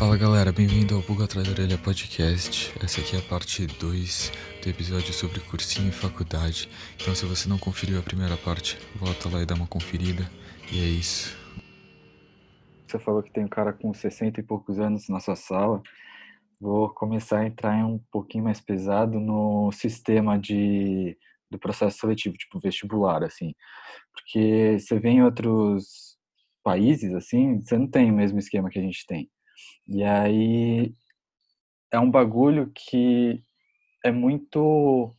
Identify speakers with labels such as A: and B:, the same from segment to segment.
A: Fala galera, bem-vindo ao Buga Atrás da Orelha Podcast. Essa aqui é a parte 2 do episódio sobre cursinho e faculdade. Então, se você não conferiu a primeira parte, volta lá e dá uma conferida. E é isso.
B: Você falou que tem um cara com 60 e poucos anos na sua sala. Vou começar a entrar em um pouquinho mais pesado no sistema de, do processo seletivo, tipo vestibular, assim. Porque você vê em outros países, assim, você não tem o mesmo esquema que a gente tem. E aí é um bagulho que é muito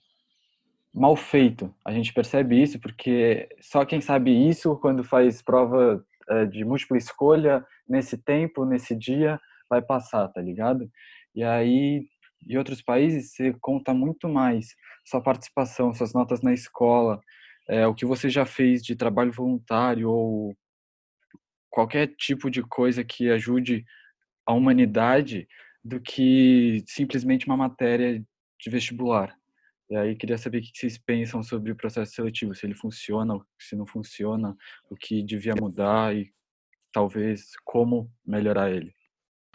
B: mal feito. A gente percebe isso porque só quem sabe isso quando faz prova é, de múltipla escolha nesse tempo, nesse dia, vai passar, tá ligado? E aí, em outros países, você conta muito mais sua participação, suas notas na escola, é, o que você já fez de trabalho voluntário ou qualquer tipo de coisa que ajude a humanidade do que simplesmente uma matéria de vestibular. E aí queria saber o que vocês pensam sobre o processo seletivo, se ele funciona, se não funciona, o que devia mudar e talvez como melhorar ele.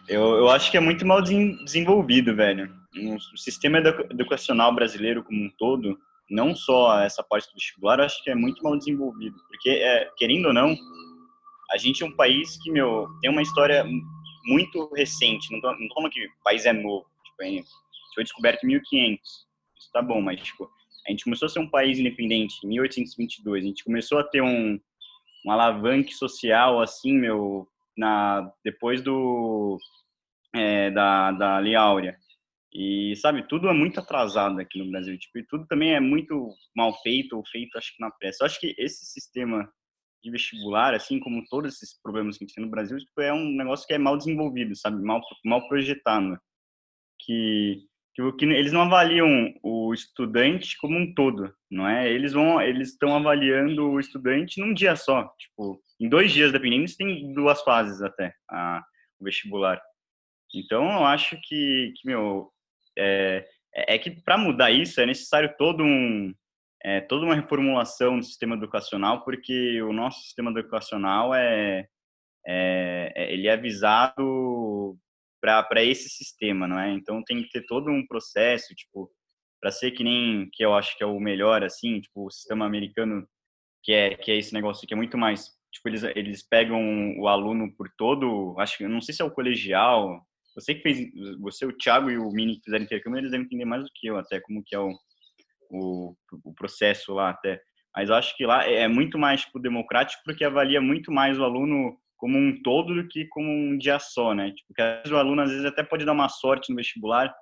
C: Eu, eu acho que é muito mal desenvolvido, velho. O sistema educacional brasileiro como um todo, não só essa parte do vestibular, eu acho que é muito mal desenvolvido. Porque, é, querendo ou não, a gente é um país que, meu, tem uma história muito recente. Não tô, não tô falando que o país é novo. Tipo, é, foi descoberto em 1500. Isso tá bom, mas, tipo, a gente começou a ser um país independente em 1822. A gente começou a ter um, um alavanque social, assim, meu, na, depois do, é, da, da Lei Áurea. E, sabe, tudo é muito atrasado aqui no Brasil. Tipo, e tudo também é muito mal feito ou feito, acho que na pressa. Eu acho que esse sistema de vestibular, assim como todos esses problemas que a gente tem no Brasil, tipo, é um negócio que é mal desenvolvido, sabe? Mal, mal projetado. Que, que, que eles não avaliam o estudante como um todo, não é? Eles vão, eles estão avaliando o estudante num dia só, tipo, em dois dias, dependendo, tem duas fases até, a, o vestibular. Então, eu acho que, que meu, é, é que para mudar isso é necessário todo um, é, toda uma reformulação do sistema educacional, porque o nosso sistema educacional é, é, é ele é visado para esse sistema, não é? Então tem que ter todo um processo, tipo, para ser que nem que eu acho que é o melhor, assim, tipo, o sistema americano, que é que é esse negócio que é muito mais, tipo, eles eles pegam o aluno por todo, acho que não sei se é o colegial, você que fez, você, o Thiago e o Mini que fizeram intercâmbio, eles devem entender mais do que eu até como que é o o, o processo lá até. Mas acho que lá é, é muito mais tipo, democrático porque avalia muito mais o aluno como um todo do que como um dia só, né? Tipo, porque às vezes o aluno às vezes até pode dar uma sorte no vestibular.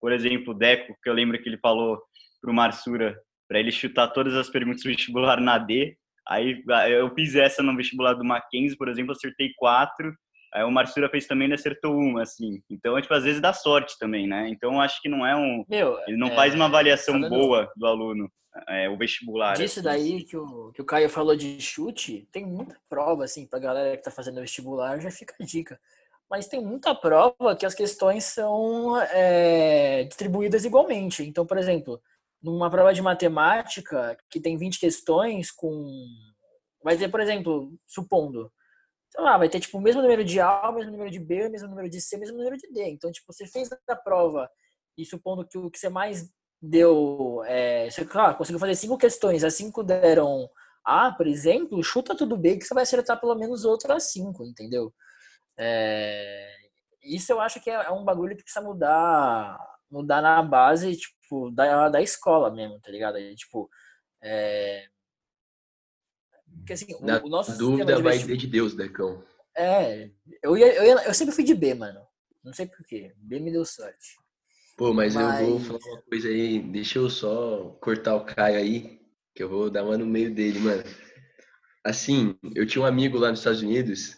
C: Por exemplo, o Deco, que eu lembro que ele falou pro Marsura para ele chutar todas as perguntas do vestibular na D. Aí eu fiz essa no vestibular do Mackenzie, por exemplo, acertei quatro Aí o Marsura fez também, ele acertou uma, assim. Então, é, tipo, às vezes dá sorte também, né? Então, acho que não é um... Meu, ele não é, faz uma avaliação boa do aluno, é, o vestibular.
D: Disso assim. daí que o, que o Caio falou de chute, tem muita prova, assim, pra galera que tá fazendo vestibular, já fica a dica. Mas tem muita prova que as questões são é, distribuídas igualmente. Então, por exemplo, numa prova de matemática que tem 20 questões com... Vai ter, por exemplo, supondo, sei lá, vai ter tipo o mesmo número de A, o mesmo número de B, o mesmo número de C, o mesmo número de D. Então, tipo, você fez a prova e supondo que o que você mais deu, é, você claro, conseguiu fazer cinco questões, as cinco deram A, por exemplo, chuta tudo B que você vai acertar pelo menos outras cinco, entendeu? É, isso eu acho que é, é um bagulho que precisa mudar, mudar na base, tipo, da, da escola mesmo, tá ligado? tipo, é,
E: porque assim, Na o, nosso dúvida vai ser de Deus, Decão.
D: É, eu, ia, eu, ia, eu sempre fui de B, mano. Não sei porquê. B me deu sorte.
E: Pô, mas, mas, eu vou falar uma coisa aí. Deixa eu só cortar o Caio aí, que eu vou dar uma no meio dele, mano. Assim, eu tinha um amigo lá nos Estados Unidos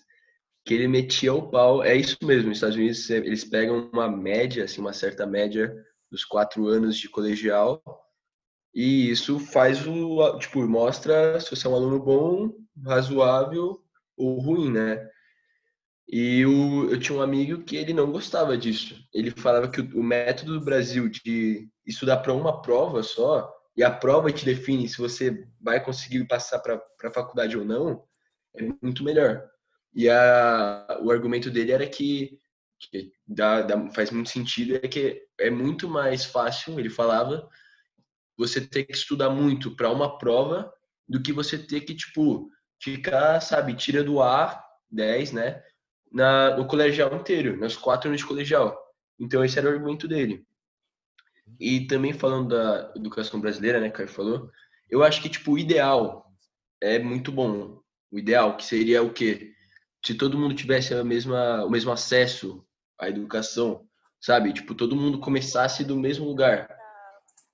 E: que ele metia o pau. É isso mesmo, nos Estados Unidos eles pegam uma média, assim, uma certa média dos quatro anos de colegial e isso faz o, tipo, mostra se você é um aluno bom, razoável ou ruim, né? E o, eu tinha um amigo que ele não gostava disso. Ele falava que o, o método do Brasil de estudar para uma prova só, e a prova te define se você vai conseguir passar para a faculdade ou não, é muito melhor. E a, o argumento dele era que que dá, dá, faz muito sentido, é que é muito mais fácil, ele falava, você ter que estudar muito para uma prova do que você ter que, tipo, ficar, sabe, tira do ar 10, né? Na, no colegial inteiro, nas quatro anos de colegial. Então, esse era o argumento dele. E também falando da educação brasileira, né, que Caio falou, eu acho que, tipo, o ideal é muito bom. O ideal, que seria o quê? Se todo mundo tivesse a mesma, o mesmo acesso à educação, sabe? Tipo, todo mundo começasse do mesmo lugar.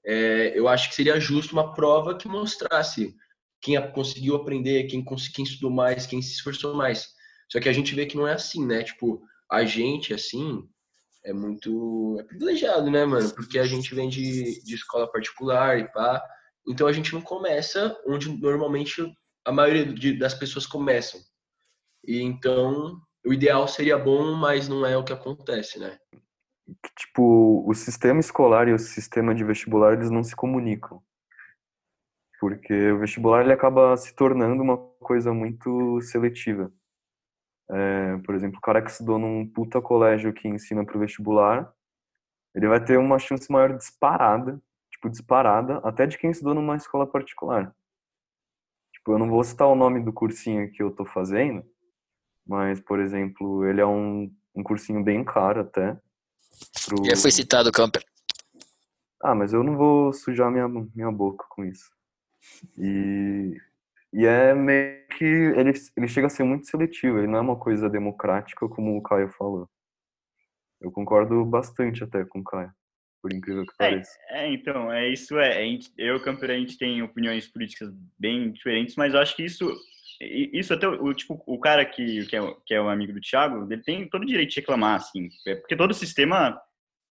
E: É, eu acho que seria justo uma prova que mostrasse quem conseguiu aprender, quem, quem estudou mais, quem se esforçou mais. Só que a gente vê que não é assim, né? Tipo, a gente, assim, é muito. É privilegiado, né, mano? Porque a gente vem de, de escola particular e pá. Então a gente não começa onde normalmente a maioria de, das pessoas começam. E então o ideal seria bom, mas não é o que acontece, né?
F: Tipo, o sistema escolar e o sistema de vestibular eles não se comunicam. Porque o vestibular ele acaba se tornando uma coisa muito seletiva. É, por exemplo, o cara que estudou num puta colégio que ensina para o vestibular, ele vai ter uma chance maior disparada, tipo, disparada, até de quem estudou numa escola particular. Tipo, eu não vou citar o nome do cursinho que eu tô fazendo, mas, por exemplo, ele é um, um cursinho bem caro até.
D: Pro... Já foi citado, Camper.
F: Ah, mas eu não vou sujar minha, minha boca com isso. E, e é meio que ele, ele chega a ser muito seletivo, ele não é uma coisa democrática como o Caio falou. Eu concordo bastante até com o Caio, por incrível que é, pareça.
C: É, então, é isso é. Gente, eu e o Camper, a gente tem opiniões políticas bem diferentes, mas eu acho que isso isso até o tipo o cara que que é, que é um amigo do Thiago ele tem todo o direito de reclamar assim é porque todo sistema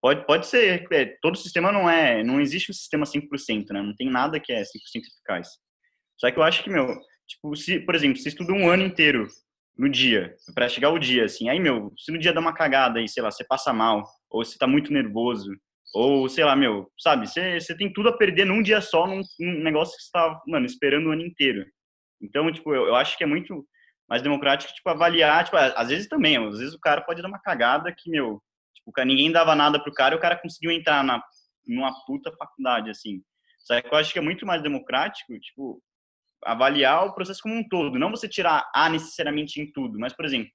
C: pode pode ser é, todo sistema não é não existe um sistema 100% né não tem nada que é 100% eficaz só que eu acho que, meu, tipo, se, por exemplo, você estuda um ano inteiro no dia, para chegar o dia, assim, aí, meu, se no dia dá uma cagada aí, sei lá, você passa mal, ou você tá muito nervoso, ou, sei lá, meu, sabe, você, você tem tudo a perder num dia só, num, num negócio que você tá, mano, esperando o ano inteiro. Então, tipo, eu, eu acho que é muito mais democrático, tipo, avaliar, tipo, às vezes também, às vezes o cara pode dar uma cagada que, meu, tipo, ninguém dava nada pro cara e o cara conseguiu entrar na, numa puta faculdade, assim. Só que eu acho que é muito mais democrático, tipo, avaliar o processo como um todo, não você tirar A necessariamente em tudo, mas, por exemplo,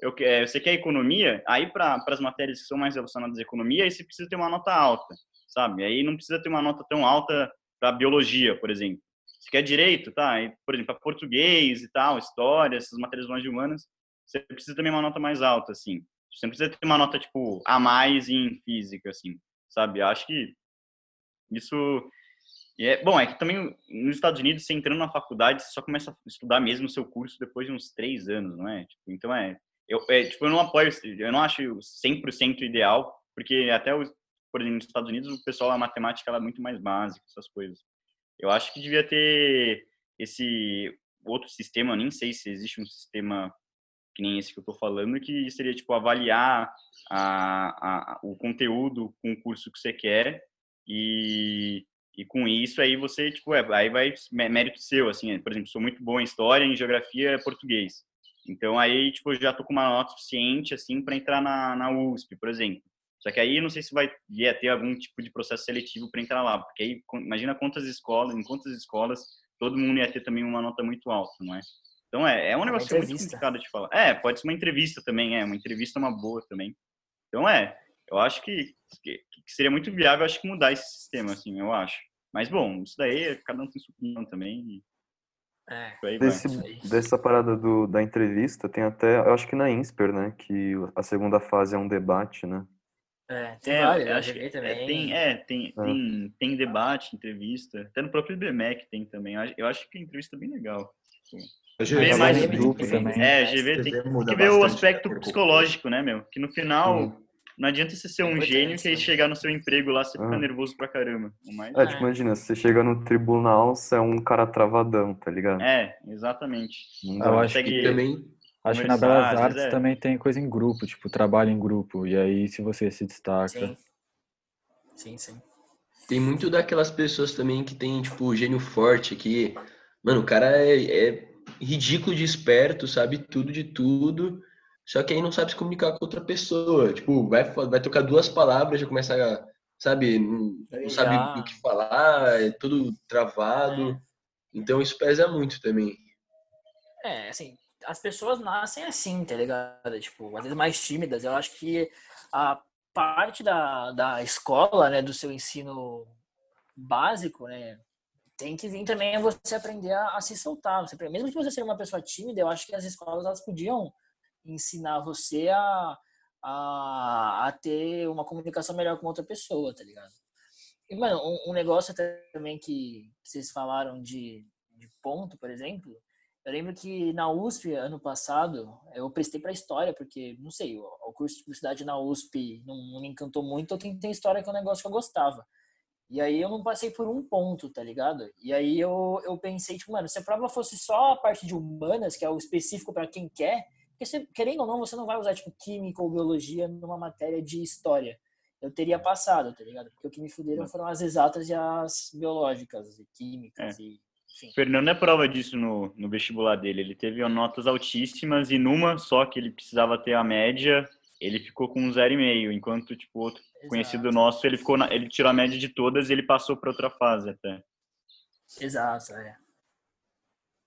C: eu, é, você quer economia, aí para as matérias que são mais relacionadas à economia, aí você precisa ter uma nota alta, sabe? Aí não precisa ter uma nota tão alta para biologia, por exemplo. Você quer direito, tá? Aí, por exemplo, português e tal, história, essas matérias mais humanas, você precisa também uma nota mais alta, assim. Você precisa ter uma nota, tipo, a mais em física, assim, sabe? Eu acho que isso e é, bom, é que também nos Estados Unidos, você entrando na faculdade, você só começa a estudar mesmo o seu curso depois de uns três anos, não é? Tipo, então é eu, é, tipo, eu não apoio, eu não acho 100% ideal, porque até, os, por exemplo, nos Estados Unidos, o pessoal, a matemática ela é muito mais básica, essas coisas. Eu acho que devia ter esse outro sistema, eu nem sei se existe um sistema que nem esse que eu estou falando, que seria, tipo, avaliar a, a, o conteúdo com o curso que você quer e e com isso aí você, tipo, é, aí vai mérito seu, assim, por exemplo, sou muito bom em história, em geografia, é português. Então aí, tipo, eu já tô com uma nota suficiente, assim, para entrar na, na USP, por exemplo. Só que aí não sei se vai ia ter algum tipo de processo seletivo para entrar lá, porque aí imagina quantas escolas, em quantas escolas todo mundo ia ter também uma nota muito alta, não é? Então é, é um negócio muito complicado de falar. É, pode ser uma entrevista também, é, uma entrevista é uma boa também. Então é, eu acho que, que, que, seria muito viável, acho que mudar esse sistema, assim, eu acho. Mas, bom, isso daí, cada um tem sua opinião também.
F: É. Desse, dessa parada do, da entrevista, tem até, eu acho que na INSPER, né, que a segunda fase é um debate, né?
D: É, tem é, vários, acho que
C: também. É, tem, é, tem, é. Tem, tem debate, entrevista. Até no próprio IBMEC tem também. Eu acho que a entrevista é bem legal.
B: A GV mais grupo também.
C: É, a GV tem, tem que ver o aspecto psicológico, né, meu? Que no final, hum. Não adianta você ser um gênio que aí chegar no seu emprego lá, você fica ah. nervoso pra caramba.
F: Mais... É, tipo, imagina, você chega no tribunal, você é um cara travadão, tá ligado?
C: É, exatamente.
B: Eu acho que também... Acho que na Belas Artes é. também tem coisa em grupo, tipo, trabalho em grupo. E aí, se você se destaca...
D: Sim, sim. sim.
E: Tem muito daquelas pessoas também que tem, tipo, gênio forte, que... Mano, o cara é, é ridículo de esperto, sabe tudo de tudo Só que aí não sabe se comunicar com outra pessoa. Tipo, vai, vai trocar duas palavras, já começa a, sabe, não, não sabe o que falar, é tudo travado. É. Então isso pesa muito também.
D: É, assim, as pessoas nascem assim, tá ligado? Tipo, às vezes mais tímidas. Eu acho que a parte da, da escola, né, do seu ensino básico, né, tem que vir também você aprender a, a se soltar. Você, mesmo que você seja uma pessoa tímida, eu acho que as escolas elas podiam ensinar você a, a, a ter uma comunicação melhor com outra pessoa, tá ligado? E, mano, um, um negócio também que, que vocês falaram de, de ponto, por exemplo, eu lembro que na USP, ano passado, eu prestei para história, porque, não sei, o, curso de publicidade na USP não, não, me encantou muito, eu tentei história, que é um negócio que eu gostava. E aí eu não passei por um ponto, tá ligado? E aí eu, eu pensei, tipo, mano, se a prova fosse só a parte de humanas, que é o específico para quem quer, porque você, querendo ou não, você não vai usar, tipo, química ou biologia numa matéria de história. Eu teria passado, tá ligado? Porque o que me fuderam foram as exatas e as biológicas, e químicas é. e
C: Sim. Fernando é prova disso no, no vestibular dele. Ele teve notas altíssimas e numa só que ele precisava ter a média, ele ficou com um 0,5, enquanto tipo outro Exato. conhecido nosso, ele ficou na, ele tirou a média de todas e ele passou para outra fase até.
D: Exato, é.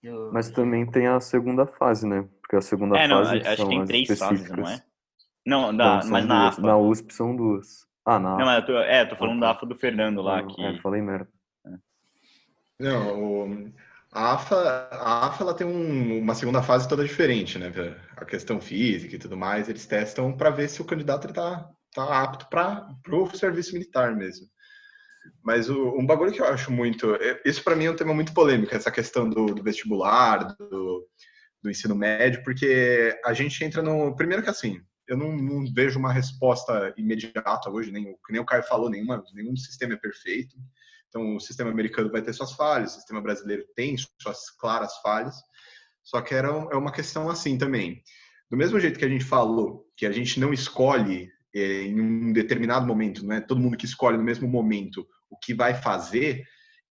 F: Eu... Mas também tem a segunda fase, né? Porque a segunda
C: é, não,
F: fase
C: acho
F: são
C: que tem três fases, não é? Não, da, não, mas na
F: duas.
C: AFA.
F: Na USP são duas. Ah, na
C: Não, mas eu tô, é, eu tô falando da AFA do Fernando lá.
F: Não,
C: que...
F: É, falei merda.
G: Não, a AFA, a AFA ela tem um, uma segunda fase toda diferente, né? A questão física e tudo mais, eles testam para ver se o candidato está tá apto para o serviço militar mesmo. Mas o, um bagulho que eu acho muito. É, isso para mim é um tema muito polêmico, essa questão do, do vestibular, do, do, ensino médio, porque a gente entra no. Primeiro que assim, eu não, não vejo uma resposta imediata hoje, nem, nem o Caio falou, nenhuma, nenhum sistema é perfeito. Então, o sistema americano vai ter suas falhas, o sistema brasileiro tem suas claras falhas, só que era é uma questão assim também. Do mesmo jeito que a gente falou que a gente não escolhe é, em um determinado momento, não é todo mundo que escolhe no mesmo momento o que vai fazer,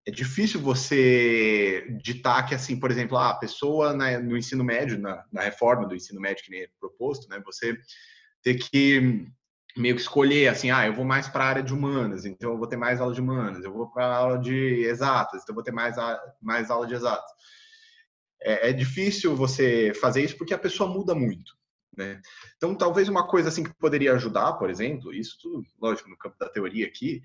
G: é difícil você ditar que, assim, por exemplo, ah, a pessoa na, no ensino médio, na, na, reforma do ensino médio que nem é proposto, né, você ter que meio que escolher assim, ah, eu vou mais para a área de humanas, então eu vou ter mais aula de humanas, eu vou para a aula de exatas, então eu vou ter mais, a, mais aula de exatas. É, é, difícil você fazer isso porque a pessoa muda muito, né? Então, talvez uma coisa assim que poderia ajudar, por exemplo, isso tudo, lógico, no campo da teoria aqui,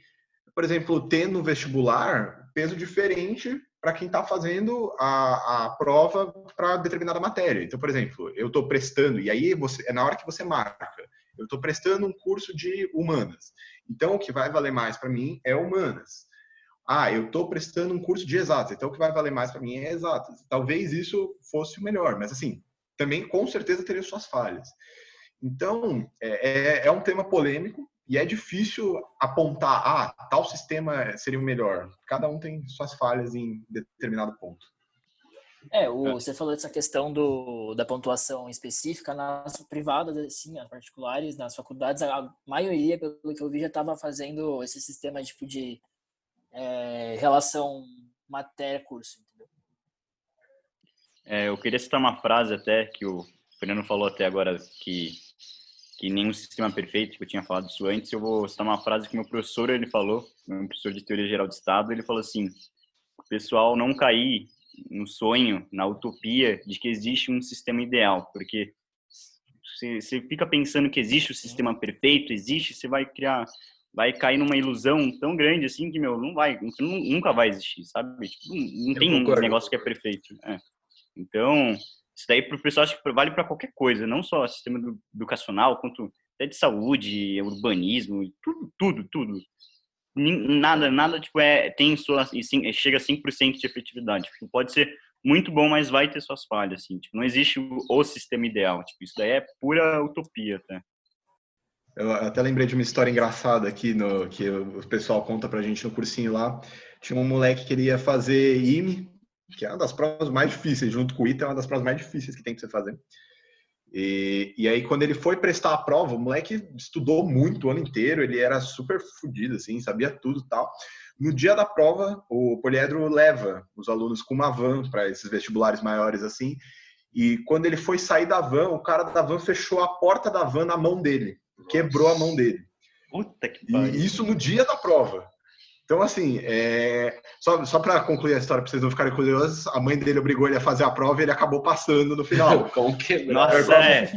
G: por exemplo, ter no vestibular peso diferente para quem está fazendo a, a prova para determinada matéria. Então, por exemplo, eu estou prestando, e aí você, é na hora que você marca, eu estou prestando um curso de humanas. Então, o que vai valer mais para mim é humanas. Ah, eu estou prestando um curso de exatas. Então, o que vai valer mais para mim é exatas. Talvez isso fosse o melhor, mas assim, também com certeza teria suas falhas. Então, é, é, é um tema polêmico e é difícil apontar, ah, tal sistema seria o melhor. Cada um tem suas falhas em determinado ponto.
D: É, o, é. você falou dessa questão do, da pontuação específica nas privadas, assim, as particulares, nas faculdades, a maioria, pelo que eu vi, já estava fazendo esse sistema tipo de é, relação matéria-curso?
C: É, eu queria citar uma frase até que o Fernando falou até agora que que nenhum sistema perfeito, que eu tinha falado isso antes, eu vou citar uma frase que meu professor ele falou, meu professor de teoria geral de estado, ele falou assim: o pessoal não cair no sonho, na utopia de que existe um sistema ideal, porque você, você fica pensando que existe o sistema perfeito, existe, você vai criar, vai cair numa ilusão tão grande assim que, meu, não vai, nunca vai existir, sabe? Tipo, não, não tem um negócio que é perfeito. É. Então, isso daí para o pessoal acho que vale para qualquer coisa, não só sistema educacional, quanto até de saúde, urbanismo, tudo, tudo, tudo nada, nada tipo é tem sua sim, chega a 5% de efetividade. Tipo, pode ser muito bom, mas vai ter suas falhas, assim. Tipo, não existe o, o, sistema ideal. Tipo, isso daí é pura utopia, tá?
G: Eu até lembrei de uma história engraçada aqui no que o pessoal conta pra gente no cursinho lá. Tinha um moleque que queria fazer IME, que é uma das provas mais difíceis, junto com o ITA, é uma das provas mais difíceis que tem que você fazer. E, e aí, quando ele foi prestar a prova, o moleque estudou muito o ano inteiro, ele era super fodido, assim, sabia tudo e tal. No dia da prova, o Poliedro leva os alunos com uma van para esses vestibulares maiores, assim, E quando ele foi sair da van, o cara da van fechou a porta da van na mão dele. Quebrou a mão dele.
C: Puta que pariu.
G: E isso no dia da prova. Então, assim, é... só, só para concluir a história, para vocês não ficarem curiosos, a mãe dele obrigou ele a fazer a prova e ele acabou passando no final.
E: Como quebrar.
C: Nossa, é.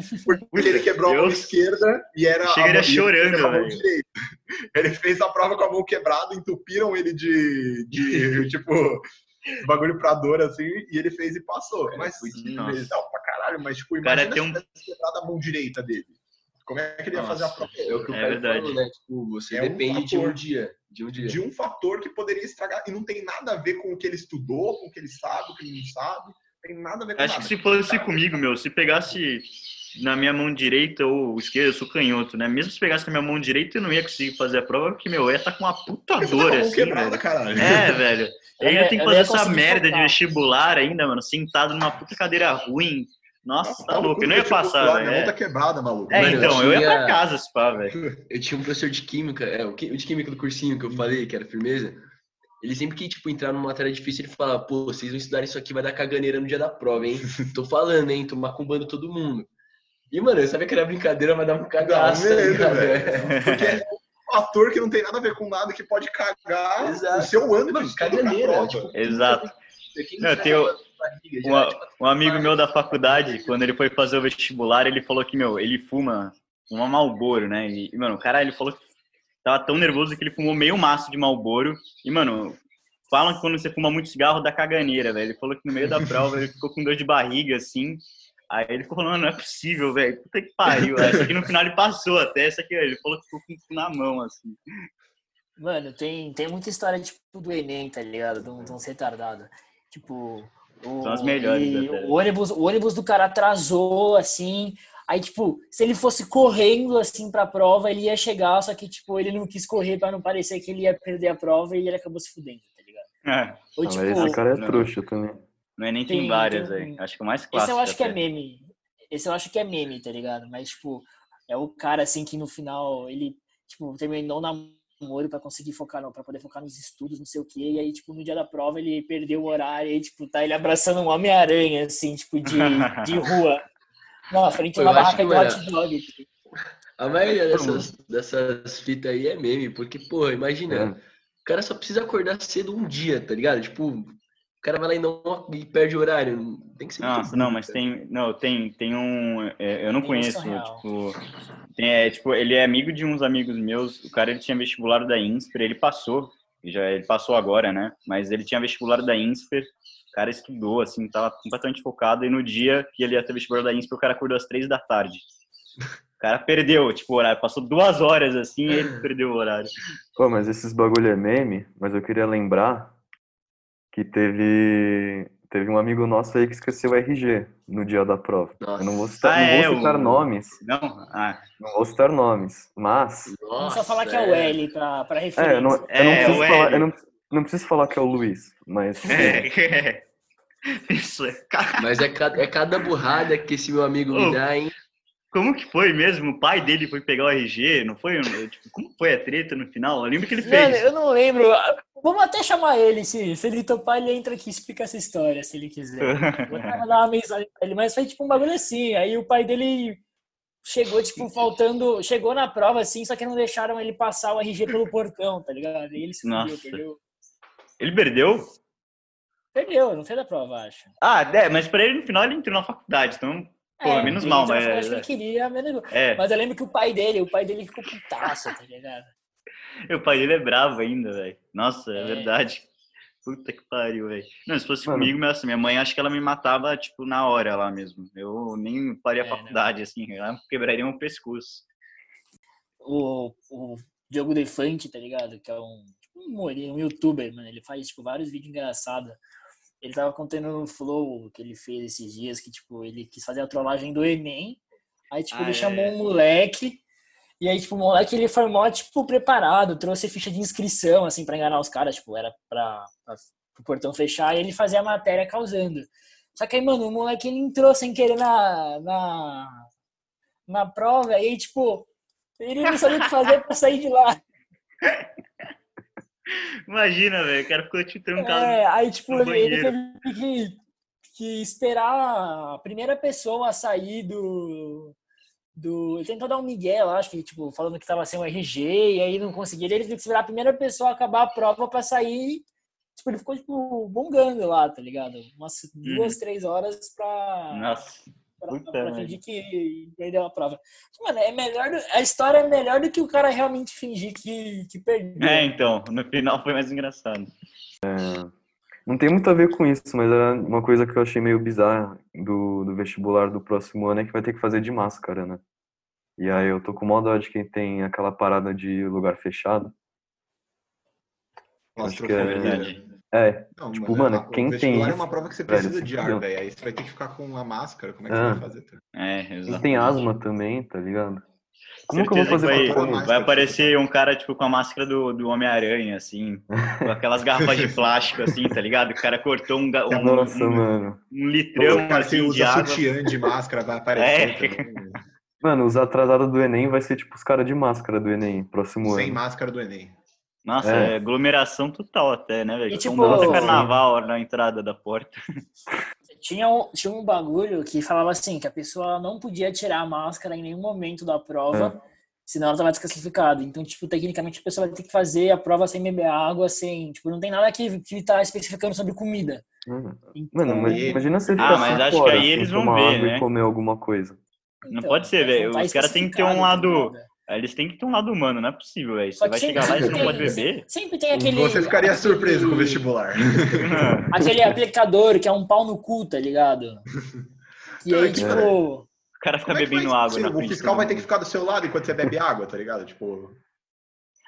G: Porque ele quebrou a mão
C: Deus.
G: esquerda e era.
C: Chegaria
G: a mão, ele
C: chorando,
G: fez a mão
C: velho.
G: direita. Ele fez a prova com a mão quebrada, entupiram ele de, de tipo, bagulho pra dor, assim, e ele fez e passou. Mas
C: Nossa.
G: legal pra caralho, mas tipo,
C: cara
G: imagina
C: tem
G: se
C: um-
G: tivesse quebrado a mão direita dele. Como é que ele ia fazer a
C: Nossa.
G: prova?
E: É o que o
C: É
E: cara
C: verdade.
E: falou, né? Tipo, você
G: É um
E: depende de um
G: fator.
E: dia. De um dia.
G: de um fator que poderia estragar. E não tem nada a ver com o que ele estudou, com o que ele sabe, o que ele não sabe. Tem nada a ver com
C: Acho
G: nada.
C: que se fosse comigo, meu, se pegasse na minha mão direita ou esquerda, eu sou canhoto, né? Mesmo se pegasse na minha mão direita, eu não ia conseguir fazer a prova, porque, meu, eu ia estar com uma puta dor,
G: tá
C: assim,
G: quebrada,
C: velho.
G: caralho.
C: É, velho. Eu ainda tenho que fazer
D: ia
C: essa merda de vestibular ainda, mano, sentado numa puta cadeira ruim. Nossa, tá louco. Eu não ia passar,
G: Minha
C: velho.
G: mão
C: É,
G: tá quebrada, maluco.
C: É,
E: Mano, eu
C: então, eu ia pra
E: tinha-
C: casa, se pá, velho.
E: Eu tinha um professor de química, é, o de química do cursinho que eu falei, que era firmeza. Ele sempre que, tipo, entrar numa matéria difícil, ele falava, pô, vocês vão estudar isso aqui, vai dar caganeira no dia da prova, hein? Tô falando, hein? Tô macumbando todo mundo. E, mano, eu sabia que era brincadeira, mas dava um cagaço, tá ligado?
G: velho. Porque é um ator que não tem nada a ver com nada, que pode cagar
E: Exato.
G: o seu ano
E: Mano,
G: de
E: caganeira,
G: prova.
E: tipo,
C: Exato. Não,
E: não
C: tem o-
E: sabe, barriga, já,
C: Uma-
E: tipo,
C: Um amigo meu da faculdade, quando ele foi fazer o vestibular, ele falou que, meu, ele fuma uma Malboro, né? E, mano, o cara, ele falou que tava tão nervoso que ele fumou meio maço de Malboro. E, mano, falam que quando você fuma muito cigarro dá caganeira, velho. Ele falou que no meio da prova ele ficou com dor de barriga, assim. Aí ele ficou falando, não é possível, velho. Puta que pariu. Essa aqui no final ele passou até. Essa aqui, ele falou que ficou com o cu na mão, assim.
D: Mano, tem, tem muita história, tipo, do Enem, tá ligado? De um, de retardados. Tipo. O,
C: São as melhores,
D: e
C: até.
D: O ônibus, o ônibus do cara atrasou, assim. Aí, tipo, se ele fosse correndo, assim, pra prova, ele ia chegar, só que, tipo, ele não quis correr pra não parecer que ele ia perder a prova e ele acabou se fudendo, tá ligado?
C: É,
D: Ou, tipo,
F: mas esse cara é
C: não.
F: trouxa também.
C: no Enem tem,
D: Tem-
C: várias, velho. Acho que o mais
D: esse
C: clássico.
D: eu acho que é meme. Esse eu acho que é meme, tá ligado? Mas, tipo, é o cara, assim, que no final, ele, tipo, terminou na namoro pra conseguir focar, não, pra poder focar nos estudos, não sei o quê. E aí, tipo, no dia da prova ele perdeu o horário e aí, tipo, tá ele abraçando um Homem-Aranha, assim, tipo, de, de rua. Não, à frente de uma barraca
E: que,
D: de hot dog. tipo.
E: A maioria dessas, dessas fitas aí é meme, porque, porra, imagina,
F: É.
E: o cara só precisa acordar cedo um dia, tá ligado? Tipo, o cara vai lá e não e perde o horário. Tem que ser
C: Nossa, não,
E: burro,
C: mas tem, não, tem, tem um, é, eu não
D: Tem
C: conheço, tipo, tem, é, tipo, ele é amigo de uns amigos meus, o cara ele tinha vestibular da INSPER, ele passou, já ele passou agora, né? Mas ele tinha vestibular da INSPER, o cara estudou, assim, tava completamente focado e no dia que ele ia ter vestibular da INSPER, o cara acordou às três da tarde. O cara perdeu, tipo, o horário, passou duas horas assim e ele perdeu o horário.
F: Pô, mas esses bagulho é meme, mas eu queria lembrar que teve teve um amigo nosso aí que esqueceu o RG no dia da prova. Eu não vou citar,
C: Ah,
F: não
C: é,
F: vou citar
C: o-
F: nomes,
C: Não? Ah,
F: não vou citar nomes, mas
D: Vamos só falar que é o L pra, pra referência.
F: é, eu não, eu não
C: É,
F: preciso falar, eu não, não preciso falar que é o Luiz, mas
C: é, Isso é,
E: Mas é cada, é cada burrada que esse meu amigo me dá, hein?
C: Como que foi mesmo? O pai dele foi pegar o RG, não foi? Tipo, como foi a treta no final? Eu lembro que ele
D: Mano,
C: fez.
D: eu não lembro. Vamos até chamar ele, se, se ele topar, ele entra aqui e explica essa história, se ele quiser. Vou até mandar uma mensagem pra ele, mas foi tipo um bagulho assim. Aí o pai dele chegou, tipo, faltando. Chegou na prova assim, só que não deixaram ele passar o RG pelo portão, tá ligado? E ele se fudeu, perdeu.
C: Ele perdeu?
D: Perdeu, não fez a prova, acho.
C: Ah, é, mas pra ele no final ele entrou na faculdade, então, pô, menos
D: ele
C: mal, mas.
D: faculdade que ele queria, menos...
C: É,
D: Mas eu lembro que o pai dele, o pai dele ficou putaço, tá ligado?
C: o pai dele é bravo ainda, velho. Nossa, é,
D: É.
C: verdade. Puta que pariu, velho. Não, se fosse
F: Mano.
C: comigo, nossa, minha mãe acho que ela me matava, tipo, na hora lá mesmo. Eu nem faria
D: É,
C: faculdade, assim, ela quebraria um pescoço.
D: o, o Diogo Defante, tá ligado? Que é um, tipo, um, humorinho, um youtuber, mano. Ele faz, tipo, vários vídeos engraçados. Ele tava contando no Flow que ele fez esses dias, que, tipo, ele quis fazer a trollagem do Enem. Aí, tipo,
C: Ah,
D: ele
C: é.
D: chamou um moleque. E aí, tipo, o moleque, ele foi mó, tipo, preparado. Trouxe ficha de inscrição, assim, pra enganar os caras. Tipo, era pra, pra o portão fechar. E ele fazia a matéria causando. Só que aí, mano, o moleque, ele entrou sem querer na... na na prova, e aí, tipo, ele não sabia o que fazer pra sair de lá.
C: Imagina, velho, o cara ficou te trancado.
D: É, aí, tipo, ele, ele teve que, que esperar a primeira pessoa a sair do. do ele tentou dar um Miguel, acho que, tipo, falando que tava sem o RG, e aí não conseguia. Ele teve que esperar a primeira pessoa acabar a prova pra sair. Tipo, ele ficou, tipo, bongando lá, tá ligado? Umas duas,
C: Uhum.
D: três horas pra
C: Nossa.
D: Pra, fingir que perdeu a prova. Mano, é melhor, do- a história é melhor do que o cara realmente fingir que, que perdeu.
C: É, então, no final foi mais engraçado.
F: Não tem muito a ver com isso, mas é uma coisa que eu achei meio bizarra do, do vestibular do próximo ano é que vai ter que fazer de máscara, né? E aí eu tô com mó dó de quem tem aquela parada de lugar fechado. Acho que é-.
C: Verdade.
F: É,
G: Não,
F: Tipo,
G: mano,
F: mano, quem tem
G: é uma prova que você
F: velho,
G: precisa
F: se
G: de ar, velho. Aí você vai ter que ficar com a máscara. Como é que
F: Ah.
G: você vai fazer? tá?
C: É,
F: quem tem asma também, tá ligado? Como que eu vou fazer
C: vai, vai
G: pra
C: aparecer um cara, tipo, com a máscara do, do Homem-Aranha, assim, com aquelas garrafas de plástico, assim, tá ligado? O cara cortou um, um,
F: Nossa,
C: um,
F: mano.
C: um litrão,
G: o cara
C: assim, de água.
G: sutiã de máscara vai aparecer
C: É.
G: também.
F: Mano, os atrasados do Enem vai ser tipo os caras de máscara do Enem, próximo
G: Sem
F: ano.
G: máscara do Enem.
C: Nossa,
F: É.
C: é aglomeração total até, né, velho?
D: E,
C: Tipo, um carnaval na entrada da porta.
D: Tinha, um, tinha um bagulho que falava assim, que a pessoa não podia tirar a máscara em nenhum momento da prova, senão ela tava desclassificada. Então, tipo, tecnicamente a pessoa vai ter que fazer a prova sem beber água, sem... Tipo, não tem nada que, que tá especificando sobre comida.
F: Mano,
D: Então,
F: Mano, ma- imagina você
C: Ah,
F: ficar
C: mas
F: cinco
C: acho que
F: horas
C: aí
F: sem
C: eles vão ver,
F: água
C: né?
F: e comer alguma coisa.
C: Não
D: então,
C: pode ser,
D: mas
C: velho.
D: não tá
C: Os caras têm que ter um lado-
D: ligado?
C: Eles têm que ter um lado humano, não é possível, velho. Você
D: Só que
C: vai chegar lá e você
D: sempre
C: não pode
D: tem-
C: beber?
D: Sempre tem aquele...
G: Você ficaria
D: aquele-
G: surpreso com o vestibular.
D: Aquele aplicador que é um pau no cu, tá ligado? E aí,
G: é que,
D: tipo...
C: O cara fica
G: Como é
C: bebendo água
G: O fiscal vai ter que ficar do seu lado enquanto você bebe água, tá ligado? Tipo,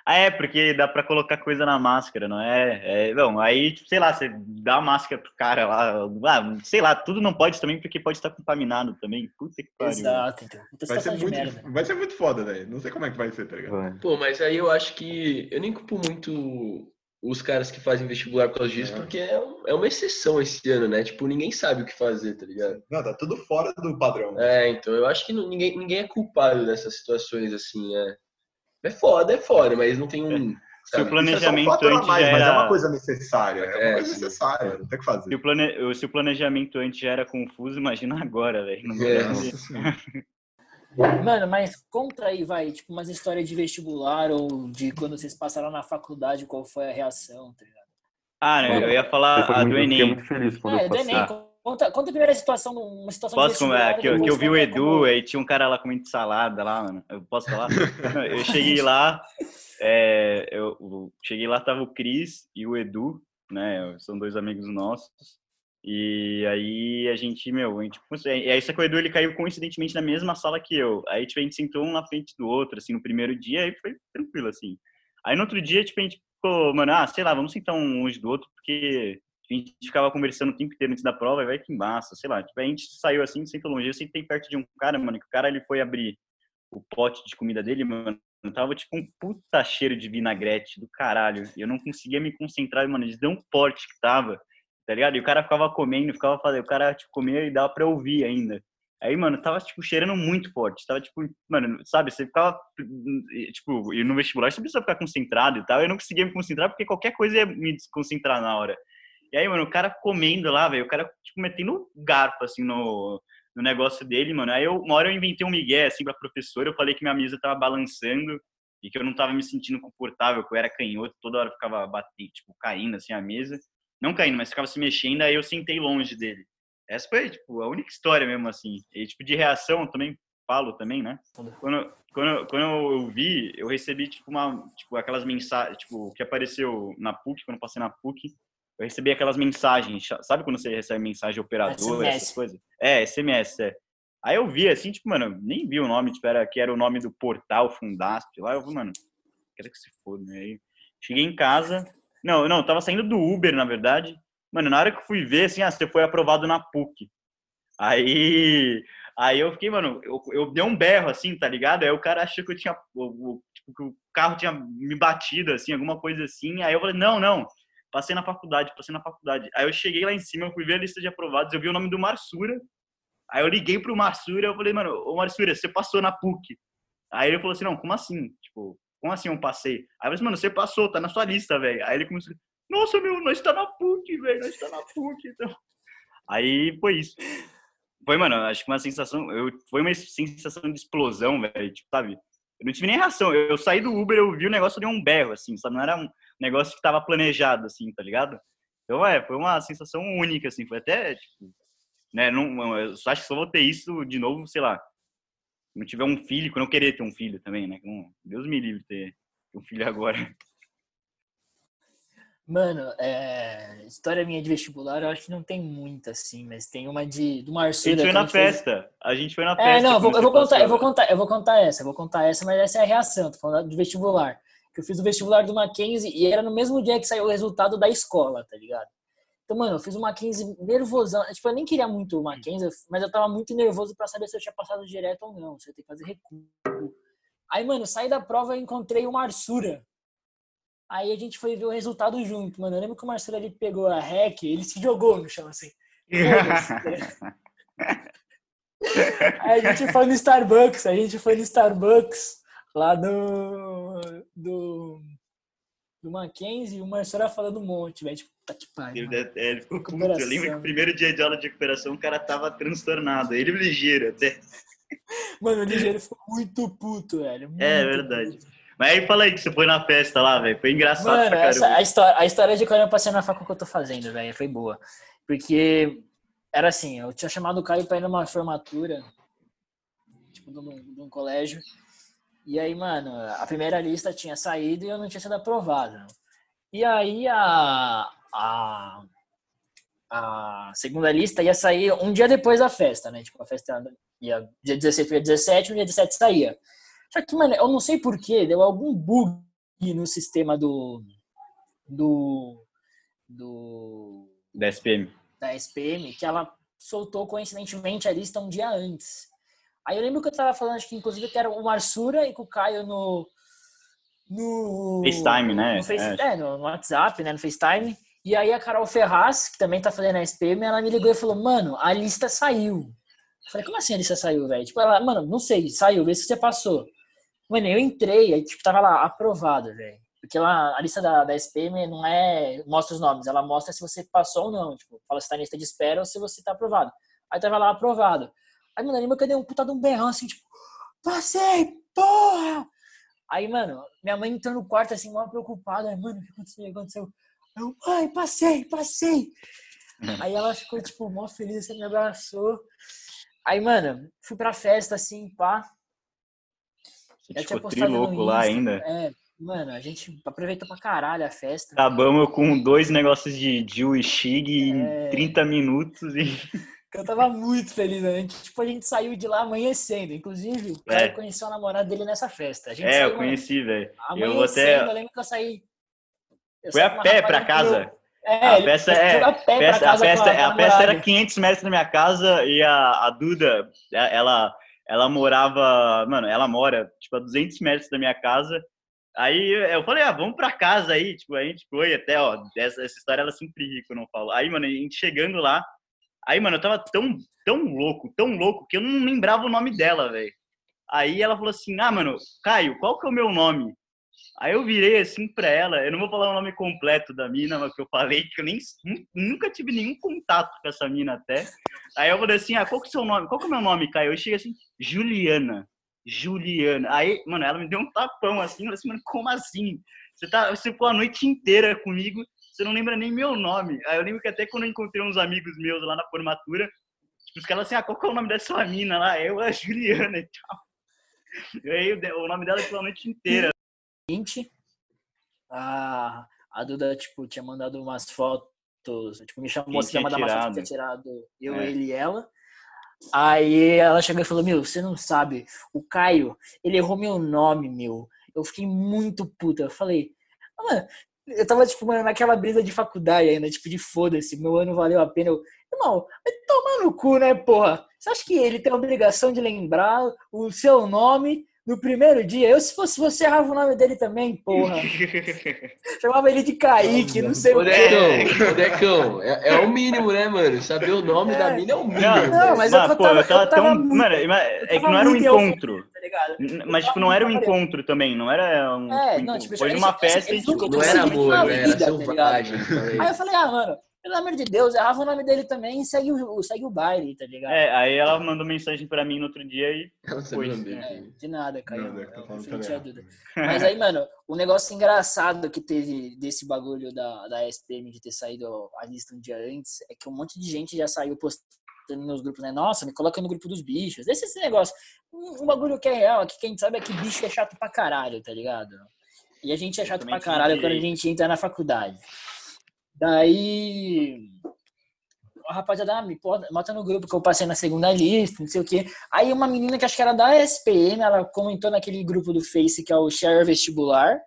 C: Ah, é, porque dá pra colocar coisa na máscara, não é? é não, aí, tipo, sei lá, você dá a máscara pro cara lá, ah, sei lá, tudo não pode também, porque pode estar contaminado também. Puta que pariu.
D: Exato, então.
G: Vai ser, muito,
D: merda.
G: vai ser muito foda, velho. Não sei como é que vai ser, tá ligado?
F: Vai.
E: Pô, mas aí eu acho que eu nem culpo muito os caras que fazem vestibular por causa disso,
G: É.
E: porque é, é uma exceção esse ano, né? Tipo, ninguém sabe o que fazer, tá ligado?
G: Não, tá tudo fora do padrão.
E: É, então eu acho que não- ninguém, ninguém é culpado nessas situações assim, é. É foda, é foda, mas não tem um.
C: Se o planejamento
G: é a
C: antes
G: mais,
C: já
G: mas é
C: era...
G: uma coisa necessária. É uma
E: É,
G: coisa
E: sim.
G: necessária, não tem o que
C: Se
G: fazer.
C: o, plane... se o planejamento antes já era confuso, imagina agora, velho. Não
E: É.
D: Mano, mas conta aí, vai, tipo, umas histórias de vestibular ou de quando vocês passaram na faculdade, qual foi a reação, tá ligado?
C: Ah, né, eu ia falar a
F: muito,
C: do
F: eu fiquei
C: Enem.
F: muito feliz quando
D: É,
F: eu
D: do
F: passei.
D: Enem, conta, conta a primeira situação, uma situação
C: Posso
D: de
C: é, que, eu- que eu vi o
D: conta
C: Edu,
D: como-
C: aí tinha um cara lá comendo salada lá, mano. Eu posso falar? Eu cheguei lá, é, eu, eu cheguei lá, tava o Cris e o Edu, né? São dois amigos nossos. E aí a gente, meu, a gente, e aí só que o Edu ele caiu coincidentemente na mesma sala que eu. Aí tipo, a gente sentou um na frente do outro, assim, no primeiro dia, aí foi tranquilo, assim. Aí no outro dia, tipo, a gente ficou, mano, ah, sei lá, vamos sentar um longe do outro, porque a gente ficava conversando o tempo inteiro antes da prova, vai que embaça, sei lá. Tipo, a gente saiu assim, sentou longe. Eu sentei perto de um cara, mano, que o cara ele foi abrir o pote de comida dele, mano. Tava tipo um puta cheiro de vinagrete do caralho. Eu não conseguia me concentrar, mano, de tão forte que tava, tá ligado? E o cara ficava comendo, ficava fazendo, o cara tipo comia e dava pra ouvir ainda. Aí, mano, tava, tipo, cheirando muito forte. Tava, tipo, mano, sabe, você ficava, tipo, e no vestibular você precisa ficar concentrado e tal. Eu não conseguia me concentrar porque qualquer coisa ia me desconcentrar na hora. E aí, mano, o cara comendo lá, velho, o cara, tipo, metendo garfo, assim, no, no negócio dele, mano. Aí, eu, uma hora eu inventei um migué, assim, pra professora. Eu falei que minha mesa tava balançando e que eu não tava me sentindo confortável, que eu era canhoto. Toda hora ficava batendo, tipo, caindo, assim, a mesa. Não caindo, mas ficava se mexendo. Aí eu sentei longe dele. Essa foi, tipo, a única história mesmo, assim. E, tipo, de reação, também falo também, né? Quando, quando, quando eu vi, eu recebi, tipo, uma, tipo, aquelas mensagens, tipo, que apareceu na PUC, quando eu passei na PUC, eu recebi aquelas mensagens, sabe quando você recebe mensagem operador,
D: SMS.
C: essas coisas? É, SMS, é. Aí eu vi, assim, tipo, mano, nem vi o nome, tipo, era, que era o nome do portal Fundasp, lá eu vi, mano, quero que se foda, né? Aí cheguei em casa, não, não, eu tava saindo do Uber, na verdade, mano, na hora que eu fui ver, assim, ah, você foi aprovado na PUC. Aí, aí eu fiquei, mano, eu, eu dei um berro, assim, tá ligado? Aí o cara achou que eu tinha, tipo, que o carro tinha me batido, assim, alguma coisa assim. Aí eu falei, não, não, passei na faculdade, passei na faculdade. Aí eu cheguei lá em cima, eu fui ver a lista de aprovados, eu vi o nome do Marsura. Aí eu liguei pro Marsura, eu falei, mano, ô Marsura, você passou na PUC. Aí ele falou assim, não, como assim? Tipo, como assim eu passei? Aí eu falei assim, mano, você passou, tá na sua lista, velho. Aí ele começou, nossa, meu, nós tá na PUC, velho, nós tá na PUC, então. Aí foi isso. Foi, mano, acho que uma sensação. Eu, foi uma sensação de explosão, velho. Tipo, sabe? Eu não tive nem reação. Eu, eu saí do Uber, eu vi o negócio de um berro, assim, sabe? Não era um negócio que tava planejado, assim, tá ligado? Então, é, foi uma sensação única, assim. Foi até, tipo, né? Não, eu acho que só vou ter isso de novo, sei lá. Não tiver um filho, quando eu querer ter um filho também, né? Deus me livre ter um filho agora.
D: Mano, é... história minha de vestibular, eu acho que não tem muita, assim, mas tem uma de do Marcelo.
C: A gente foi na festa. Fez... A gente foi na festa. É,
D: não, eu vou, eu vou contar, eu vou contar, eu vou contar essa, eu vou contar essa, mas essa é a reação, tô falando de vestibular. Que eu fiz o vestibular do Mackenzie e era no mesmo dia que saiu o resultado da escola, tá ligado? Então, mano, eu fiz o Mackenzie nervosão. Tipo, eu nem queria muito o Mackenzie, mas eu tava muito nervoso para saber se eu tinha passado direto ou não. Se eu ter que fazer recuo. Aí, mano, saí da prova e encontrei o Marsura. Aí a gente foi ver o resultado junto, mano. Eu lembro que o Marcelo ele pegou a REC, ele se jogou no chão assim. Aí a gente foi no Starbucks, a gente foi no Starbucks lá do do do Mackenzie o Marcelo falando um monte, velho. Tipo, tá que pariu.
C: Ele, é, ele ficou puto. Eu lembro que o primeiro dia de aula de recuperação o cara tava transtornado. Ele ligeiro até.
D: Mano, o ligeiro ficou muito puto, velho.
C: É, muito é verdade. Puto. Mas aí fala aí que você foi na festa lá, velho. Foi engraçado
D: Mano, essa, a, história, a história de quando eu passei na faculdade que eu tô fazendo, velho, foi boa. Porque era assim, eu tinha chamado o Caio pra ir numa formatura, tipo, de um, de um colégio. E aí, mano, a primeira lista tinha saído e eu não tinha sido aprovado. E aí a, a, a segunda lista ia sair um dia depois da festa, né? Tipo, a festa ia dia 16 para dia 17, no dia 17 saía. Só que, mano, eu não sei porquê, deu algum bug no sistema do. do. do.
C: Da SPM.
D: Da SPM, que ela soltou coincidentemente a lista um dia antes. Aí eu lembro que eu tava falando, acho que inclusive que era o Marsura e com o Caio no. no.
C: FaceTime, né?
D: No, face, é. é no, WhatsApp, né? No FaceTime. E aí a Carol Ferraz, que também tá fazendo a SPM, ela me ligou e falou, mano, a lista saiu. Eu falei, como assim a lista saiu, velho? Tipo, ela, mano, não sei, saiu, vê se você passou. Mano, eu entrei, aí, tipo, tava lá, aprovado, velho. Porque lá, a lista da, da SPM não é, mostra os nomes, ela mostra se você passou ou não. Tipo, fala se tá na lista de espera ou se você tá aprovado. Aí tava lá, aprovado. Aí, mano, lembra que eu dei um puta de um berrão, assim, tipo, passei, porra! Aí, mano, minha mãe entrou no quarto, assim, mal preocupada. Mano, o que aconteceu? O que aconteceu? Eu, mãe, passei, passei! Aí ela ficou, tipo, mó feliz, assim, me abraçou. Aí, mano, fui pra festa, assim, pá.
C: Você ficou trilouco lá ainda.
D: É, mano, a gente aproveitou pra caralho a festa.
C: Acabamos com dois negócios de Jill e Shig é... em 30 minutos e.
D: Eu tava muito feliz, né? Tipo, a gente saiu de lá amanhecendo. Inclusive, o cara é. conheceu a namorada dele nessa festa.
C: é, eu conheci, velho. Eu até.
D: Eu lembro que eu saí.
C: Eu Foi a pé pra casa. É, a peça é. A, pé a, festa, a, a peça era 500 metros da minha casa e a, a Duda, ela ela morava, mano, ela mora, tipo, a 200 metros da minha casa. Aí eu falei, ah, vamos pra casa aí, tipo, a gente foi até, ó, essa, essa história ela sempre ri quando eu falo. Aí, mano, a gente chegando lá, aí, mano, eu tava tão, tão louco, tão louco, que eu não lembrava o nome dela, velho. Aí ela falou assim, ah, mano, Caio, qual que é o meu nome? Aí eu virei assim pra ela, eu não vou falar o nome completo da mina, mas que eu falei que eu nem nunca tive nenhum contato com essa mina até. Aí eu falei assim: "Ah, qual que é o seu nome? Qual que é o meu nome, Caio?" Eu cheguei assim: "Juliana". Juliana. Aí, mano, ela me deu um tapão assim, eu falei assim: "Mano, como assim? Você tá, você ficou a noite inteira comigo, você não lembra nem meu nome". Aí eu lembro que até quando eu encontrei uns amigos meus lá na formatura, tipo, os caras assim: "Ah, qual que é o nome dessa mina lá?" Eu, a Juliana e tal. Aí o nome dela ficou a noite inteira
D: a, a Duda, tipo, tinha mandado umas fotos, tipo, me chamou assim, mandar uma foto que tinha tirado eu, é. ele e ela. Aí ela chegou e falou, meu, você não sabe, o Caio, ele errou meu nome, meu. Eu fiquei muito puta. Eu falei, mano, eu tava, tipo, mano, naquela brisa de faculdade ainda, tipo, de foda-se, meu ano valeu a pena. Eu, irmão, vai tomar no cu, né, porra? Você acha que ele tem a obrigação de lembrar o seu nome no primeiro dia, eu se fosse você, errava o nome dele também, porra. Chamava ele de Kaique, não sei o
E: quê. Ô, Decão, é, é, o mínimo, né, mano? Saber o nome é. da mina é o mínimo.
C: Não, não mas, mas eu, pô, tava, eu tava, eu tava tão... Muito, mano, é que não era um encontro. Tá mas, tipo, não era um encontro também, não era um... É, tipo, não, tipo, foi numa festa e, tipo...
E: Não era amor, era tá selvagem.
D: Aí eu falei, ah, mano, pelo amor de Deus, errava o nome dele também e segue o, segue o baile, tá ligado?
C: É, aí ela mandou mensagem pra mim no outro dia e Foi,
E: sabia
C: né?
D: É, de nada, Caio.
G: Tá.
D: Mas aí, mano, o negócio engraçado que teve desse bagulho da, da SPM de ter saído a lista um dia antes é que um monte de gente já saiu postando nos grupos, né? Nossa, me coloca no grupo dos bichos. Esse, esse negócio. Um, um bagulho que é real, que quem sabe é que bicho é chato pra caralho, tá ligado? E a gente é chato pra caralho quando a gente entra na faculdade. Daí. A rapaziada ah, me bota no grupo que eu passei na segunda lista, não sei o quê. Aí uma menina que acho que era da SPM, ela comentou naquele grupo do Face que é o Share Vestibular,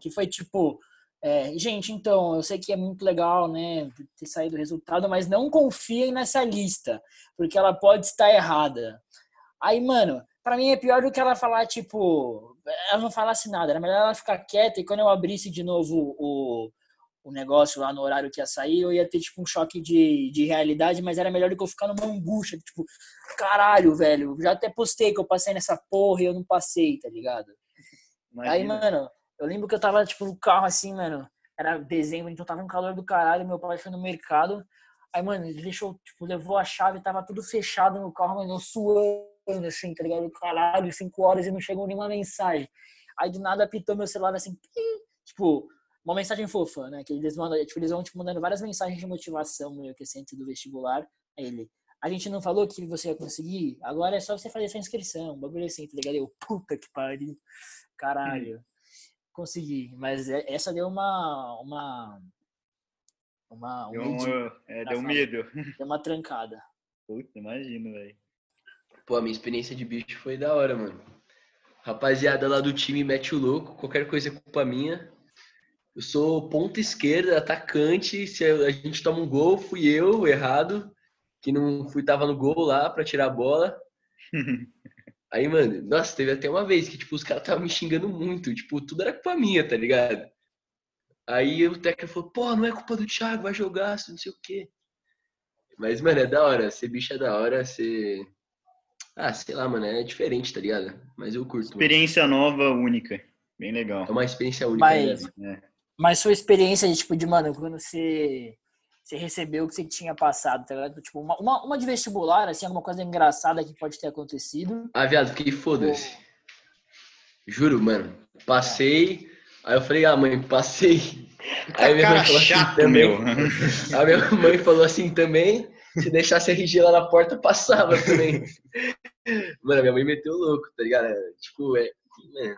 D: que foi tipo, é, gente, então, eu sei que é muito legal, né, ter saído o resultado, mas não confiem nessa lista, porque ela pode estar errada. Aí, mano, pra mim é pior do que ela falar, tipo, ela não falasse nada, era melhor ela ficar quieta e quando eu abrisse de novo o, o negócio lá no horário que ia sair, eu ia ter, tipo, um choque de, de realidade, mas era melhor do que eu ficar numa angústia, tipo, caralho, velho, já até postei que eu passei nessa porra e eu não passei, tá ligado? Aí,
C: imagina.
D: mano, eu lembro que eu tava, tipo, no carro assim, mano. Era dezembro, então tava um calor do caralho. Meu pai foi no mercado. Aí, mano, ele deixou, tipo, levou a chave, tava tudo fechado no carro, mano, eu suando, assim, tá ligado? Caralho, cinco horas e não chegou nenhuma mensagem. Aí, do nada, apitou meu celular, assim, tipo, uma mensagem fofa, né? Que eles mandam, tipo, eles vão, tipo, mandando várias mensagens de motivação, meio que assim, do vestibular. Aí ele, a gente não falou que você ia conseguir? Agora é só você fazer sua inscrição, um bagulho assim, tá ligado? Eu, puta que pariu. Caralho. Consegui, mas é- essa deu uma uma uma um
C: Deu,
D: medinho,
C: um, é, deu medo.
D: deu uma trancada.
C: Puta, imagino, velho.
E: Pô, a minha experiência de bicho foi da hora, mano. Rapaziada lá do time mete o louco, qualquer coisa é culpa minha. Eu sou ponta esquerda, atacante. Se a gente toma um gol, fui eu, errado, que não fui, tava no gol lá pra tirar a bola. Aí, mano, nossa, teve até uma vez que, tipo, os caras estavam me xingando muito. Tipo, tudo era culpa minha, tá ligado? Aí o técnico falou, pô, não é culpa do Thiago, vai jogar, não sei o quê. Mas, mano, é da hora. Ser bicho é da hora, ser... Ah, sei lá, mano, é diferente, tá ligado? Mas eu curto. mano.
C: Experiência nova, única. Bem legal.
E: É uma experiência única.
D: Mas-
E: né?
D: Mas sua experiência de tipo de mano, quando você você recebeu o que você tinha passado, tá ligado? Tipo, uma, uma, uma de vestibular, assim, alguma coisa engraçada que pode ter acontecido.
E: Ah, viado, fiquei foda-se. Juro, mano. Passei. Aí eu falei, ah, mãe, passei. Aí minha
C: cara
E: mãe falou
C: chato,
E: assim também.
C: meu.
E: A minha mãe falou assim também. Se deixasse RG lá na porta, passava também. Mano, minha mãe meteu louco, tá ligado? Tipo, é. mano,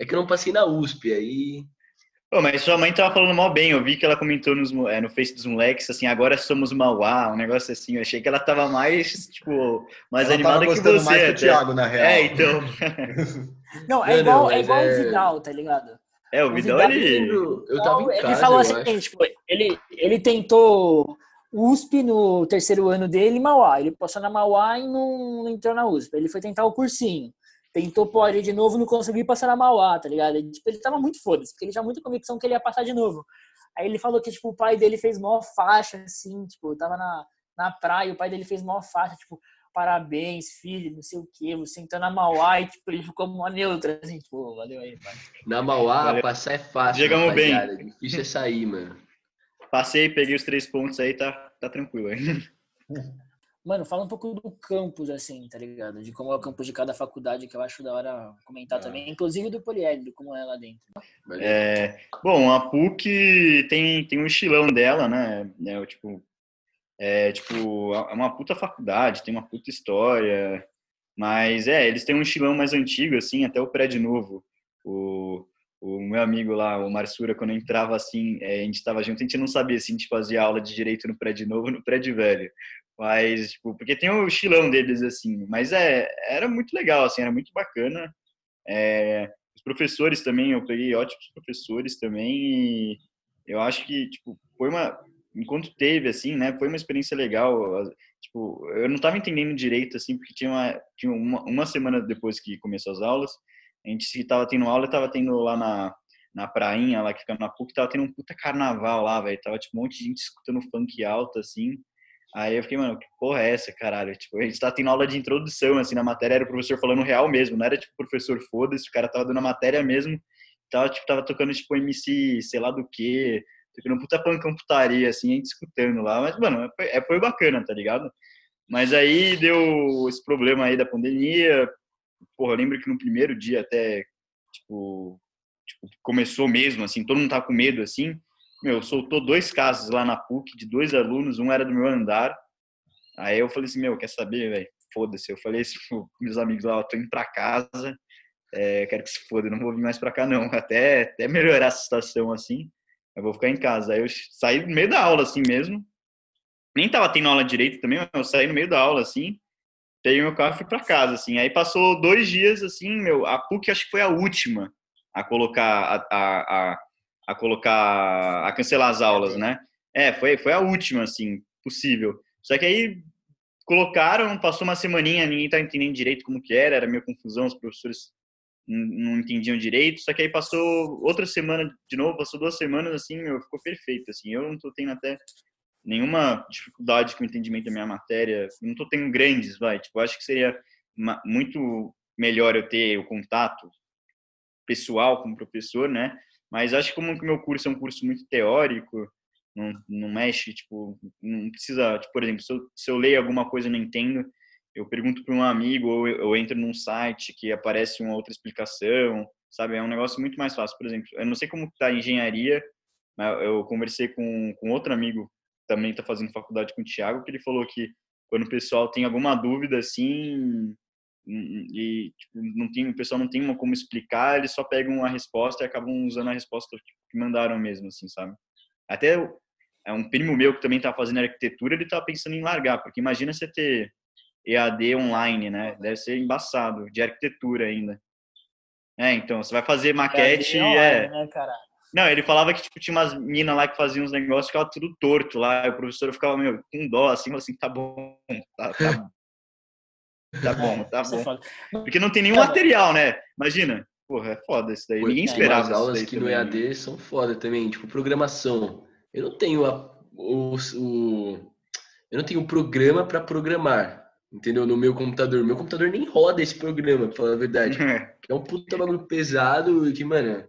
E: É que eu não passei na USP, aí.
C: Pô, mas sua mãe tava falando mal bem. Eu vi que ela comentou nos, é, no Face dos moleques, assim, agora somos Mauá, um negócio assim. Eu achei que ela tava mais, tipo, mais
G: Ela
C: animada que
G: gostando
C: você.
G: mais que o
C: até.
G: Thiago, na real.
C: É, então.
D: Não, é igual, é igual
E: é-
D: o Vidal, tá ligado?
C: É, o
D: O
C: Vidal,
D: Vidal,
C: ele.
E: Eu, eu tava em
D: ele
E: casa,
D: falou
E: eu
D: assim,
E: acho.
D: tipo, ele, ele tentou USP no terceiro ano dele em Mauá. Ele passou na Mauá e não, não entrou na USP. Ele foi tentar o cursinho. Tentou pode de novo, não conseguiu passar na Mauá, tá ligado? Ele, tipo, ele tava muito foda-se, porque ele tinha muita convicção que ele ia passar de novo. Aí ele falou que, tipo, o pai dele fez maior faixa, assim, tipo, tava na, na praia, o pai dele fez maior faixa, tipo, parabéns, filho, não sei o quê, você entrou na Mauá e, tipo, ele ficou uma neutra, assim, tipo, valeu aí, pai.
E: Na Mauá,
C: Valeu.
E: passar é fácil.
C: Chegamos bem.
E: rapaziada. Difícil é sair, mano.
C: Passei, peguei os três pontos aí, tá, tá tranquilo aí.
D: Mano, fala um pouco do campus, assim, tá ligado? De como é o campus de cada faculdade, que eu acho da hora comentar
G: Ah.
D: também. Inclusive do Poliedro, como é lá dentro.
C: É, bom, a PUC tem, tem um estilão dela, né? É, tipo, é tipo, é uma puta faculdade, tem uma puta história, mas é, eles têm um estilão mais antigo, assim, até o prédio novo. O, o meu amigo lá, o Marsura, quando entrava assim, é, a gente tava junto, a gente não sabia se a gente fazia aula de direito no prédio novo ou no prédio velho. Mas, tipo, porque tem o estilão deles, assim, mas é, era muito legal, assim, era muito bacana. É, os professores também, eu peguei ótimos professores também e eu acho que, tipo, foi uma, enquanto teve, assim, né, foi uma experiência legal, tipo, eu não tava entendendo direito, assim, porque tinha uma, tinha uma, uma semana depois que começou as aulas, a gente se tava tendo aula, tava tendo lá na, na prainha, lá que fica na PUC, tava tendo um puta carnaval lá, velho, tava, tipo, um monte de gente escutando funk alto, assim, Aí eu fiquei, mano, que porra é essa, caralho? Tipo, a gente tá tendo aula de introdução, assim, na matéria era o professor falando real mesmo, não era tipo professor foda-se, o cara tava dando a matéria mesmo, tava, tipo, tava tocando, tipo, MC, sei lá do que, Ficando puta pancão putaria, assim, a gente escutando lá. Mas, mano, foi, é, foi bacana, tá ligado? Mas aí deu esse problema aí da pandemia. Porra, eu lembro que no primeiro dia até, tipo, tipo começou mesmo, assim, todo mundo tava com medo, assim. Meu, soltou dois casos lá na PUC de dois alunos, um era do meu andar. Aí eu falei assim, meu, quer saber, velho? Foda-se. Eu falei assim pros meus amigos lá, eu tô indo pra casa, é, quero que se foda, não vou vir mais pra cá não. Até, até melhorar a situação assim, eu vou ficar em casa. Aí eu saí no meio da aula assim mesmo. Nem tava tendo aula direito também, eu saí no meio da aula assim. Peguei meu carro e fui pra casa, assim. Aí passou dois dias, assim, meu, a PUC acho que foi a última a colocar, a, a, a, a colocar, a cancelar as aulas, né? É, foi, foi a última, assim, possível. Só que aí colocaram, passou uma semaninha, ninguém tá entendendo direito como que era, era meio confusão, os professores não entendiam direito, só que aí passou outra semana de novo, passou duas semanas, assim, meu, ficou perfeito, assim, eu não tô tendo até nenhuma dificuldade com o entendimento da minha matéria, não tô tendo grandes, vai, tipo, acho que seria muito melhor eu ter o contato pessoal com o professor, né, mas acho que como o meu curso é um curso muito teórico, não, não mexe, tipo, não precisa, tipo, por exemplo, se eu, se eu leio alguma coisa e não entendo, eu pergunto para um amigo ou eu, eu, entro num site que aparece uma outra explicação, sabe? É um negócio muito mais fácil. Por exemplo, eu não sei como está a engenharia, eu conversei com, com outro amigo também está fazendo faculdade com o Thiago, que ele falou que quando o pessoal tem alguma dúvida assim e tipo, não tem, o pessoal não tem uma como explicar, eles só pegam a resposta e acabam usando a resposta que mandaram mesmo, assim, sabe? Até é um primo meu que também está fazendo arquitetura, ele está pensando em largar, porque imagina você ter EAD online, né? Deve ser embaçado, de arquitetura ainda. É, então, você vai fazer maquete e é... Né, Não, ele falava que tipo, tinha umas minas lá que faziam uns negócios que ficava tudo torto lá, e o professor ficava, meu, com dó, assim, assim, tá bom, tá, tá, tá bom, tá bom. Porque não tem nenhum material, né? Imagina, porra, é foda isso daí, ninguém esperava
E: As aulas que no EAD são foda também, tipo, programação. Eu não tenho a, o, o eu não tenho um programa para programar entendeu? No meu computador. Meu computador nem roda esse programa, pra falar a verdade. é um puta bagulho pesado e que, mano,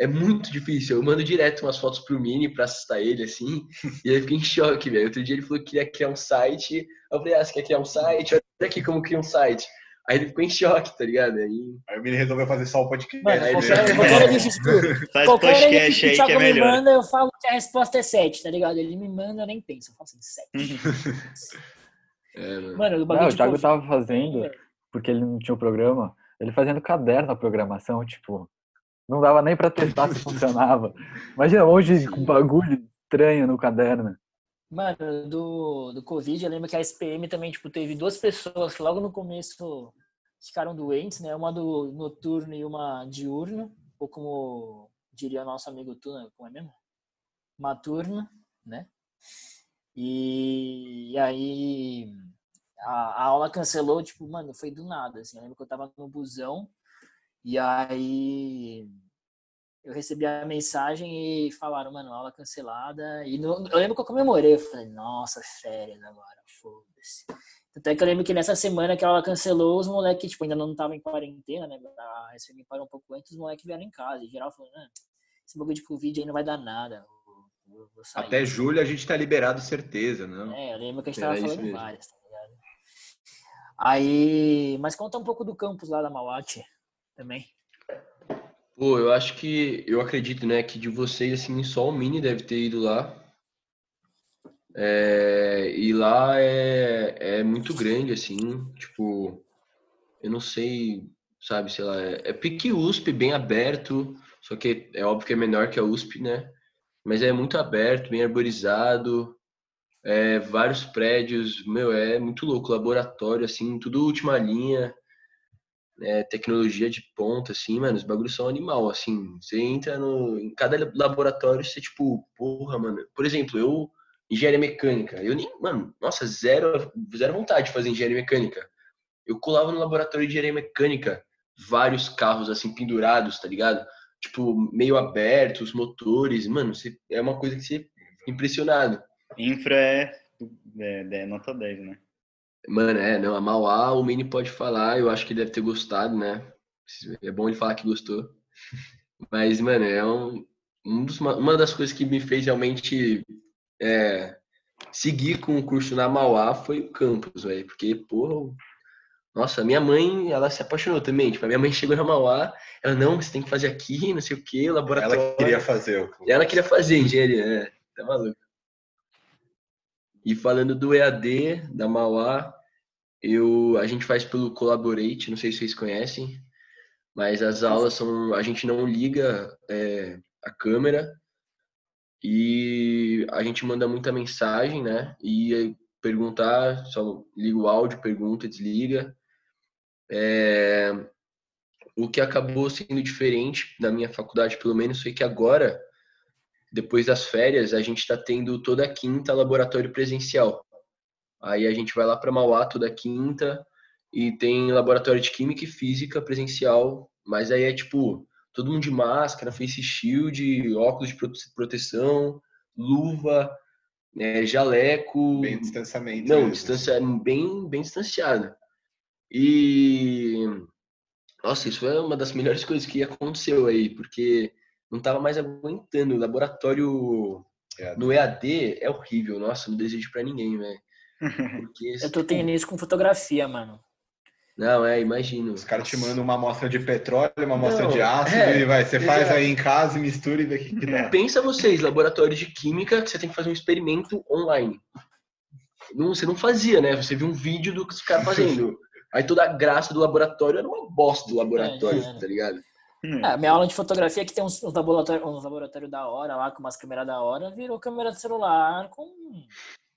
E: é muito difícil. Eu mando direto umas fotos pro Mini pra assustar ele, assim, e ele fica em choque, velho. Outro dia ele falou que queria criar um site. Eu falei, ah, você quer criar um site? Olha aqui como cria um site. Aí ele ficou em choque, tá ligado? Aí,
G: aí o Mini resolveu fazer só o podcast. Mano,
D: qualquer, qualquer é.
C: Faz qualquer podcast aí que é melhor.
D: me manda, eu falo que a resposta é 7, tá ligado? Ele me manda, eu nem penso. Eu falo assim, 7.
B: É, mano, o, não, o Thiago tava fazendo, porque ele não tinha o programa, ele fazendo caderno na programação, tipo, não dava nem para testar se funcionava. Imagina hoje com bagulho estranho no caderno.
D: Mano, do, do Covid, eu lembro que a SPM também, tipo, teve duas pessoas que logo no começo ficaram doentes, né? Uma do noturno e uma diurno, ou como diria nosso amigo Tuna, como é mesmo? Maturno, né? E, e aí a, a, aula cancelou, tipo, mano, foi do nada, assim. Eu lembro que eu tava no busão e aí eu recebi a mensagem e falaram, mano, aula cancelada. E eu lembro que eu comemorei, eu falei, nossa, férias agora, foda-se. Até que eu lembro que nessa semana que a aula cancelou, os moleques, tipo, ainda não estavam em quarentena, né? A SFM parou um pouco antes, os moleques vieram em casa. Em geral, falaram, ah, esse bagulho de Covid aí não vai dar nada.
G: Até julho a gente tá liberado, certeza, não?
D: É, eu lembro que a gente tava falando várias, tá ligado? Aí, mas conta um pouco do campus lá da Mauate também.
E: Pô, eu acho que, eu acredito, né, que de vocês, assim, só o Mini deve ter ido lá. É, e lá é, é muito grande, assim, tipo, eu não sei, sabe, sei lá, é, é pique USP, bem aberto, só que é óbvio que é menor que a USP, né? mas é muito aberto, bem arborizado, é, vários prédios, meu, é muito louco, laboratório, assim, tudo última linha, é, tecnologia de ponta, assim, mano, os bagulhos são animal, assim, você entra no, em cada laboratório, você, tipo, porra, mano, por exemplo, eu, engenharia mecânica, eu nem, mano, nossa, zero, zero vontade de fazer engenharia mecânica, eu colava no laboratório de engenharia mecânica, vários carros, assim, pendurados, tá ligado? tipo, meio aberto, os motores, mano, você, é uma coisa que você impressionado.
C: Infra é, é, é, nota 10, né?
E: Mano, é, não, a Mauá, o Mini pode falar, eu acho que deve ter gostado, né? É bom ele falar que gostou. Mas, mano, é um. um dos, uma das coisas que me fez realmente é, seguir com o curso na Mauá foi o campus, velho. Porque, porra, nossa, minha mãe, ela se apaixonou também. Tipo, a minha mãe chegou na Mauá, ela, não, você tem que fazer aqui, não sei o quê, laboratório.
G: Ela queria fazer.
E: O... Ela queria fazer engenharia, é, tá maluco. E falando do EAD, da Mauá, eu, a gente faz pelo Collaborate, não sei se vocês conhecem, mas as aulas são, a gente não liga é, a câmera, e a gente manda muita mensagem, né? E perguntar, só liga o áudio, pergunta, desliga. É... O que acabou sendo diferente na minha faculdade, pelo menos, foi que agora, depois das férias, a gente está tendo toda quinta laboratório presencial. Aí a gente vai lá para Mauá toda quinta e tem laboratório de química e física presencial, mas aí é tipo todo mundo de máscara, face shield, óculos de proteção, luva, é, jaleco.
G: Bem distanciamento.
E: Não, distancia, bem, bem distanciado. E. Nossa, isso foi uma das melhores coisas que aconteceu aí, porque não tava mais aguentando. O laboratório EAD. no EAD é horrível. Nossa, não desejo para ninguém, velho.
D: Eu tô tendo isso com fotografia, mano.
E: Não, é, imagino.
G: Os caras te mandam uma amostra de petróleo, uma amostra de ácido é, e vai, você faz aí em casa e mistura e vê o que, que dá.
E: Pensa vocês, laboratório de química, que você tem que fazer um experimento online. Não, você não fazia, né? Você viu um vídeo do que os caras fazendo. Aí toda a graça do laboratório era uma bosta do laboratório, é, é. tá ligado?
D: É, minha aula de fotografia que tem uns, uns laboratórios uns laboratório da hora lá, com umas câmeras da hora, virou câmera de celular com.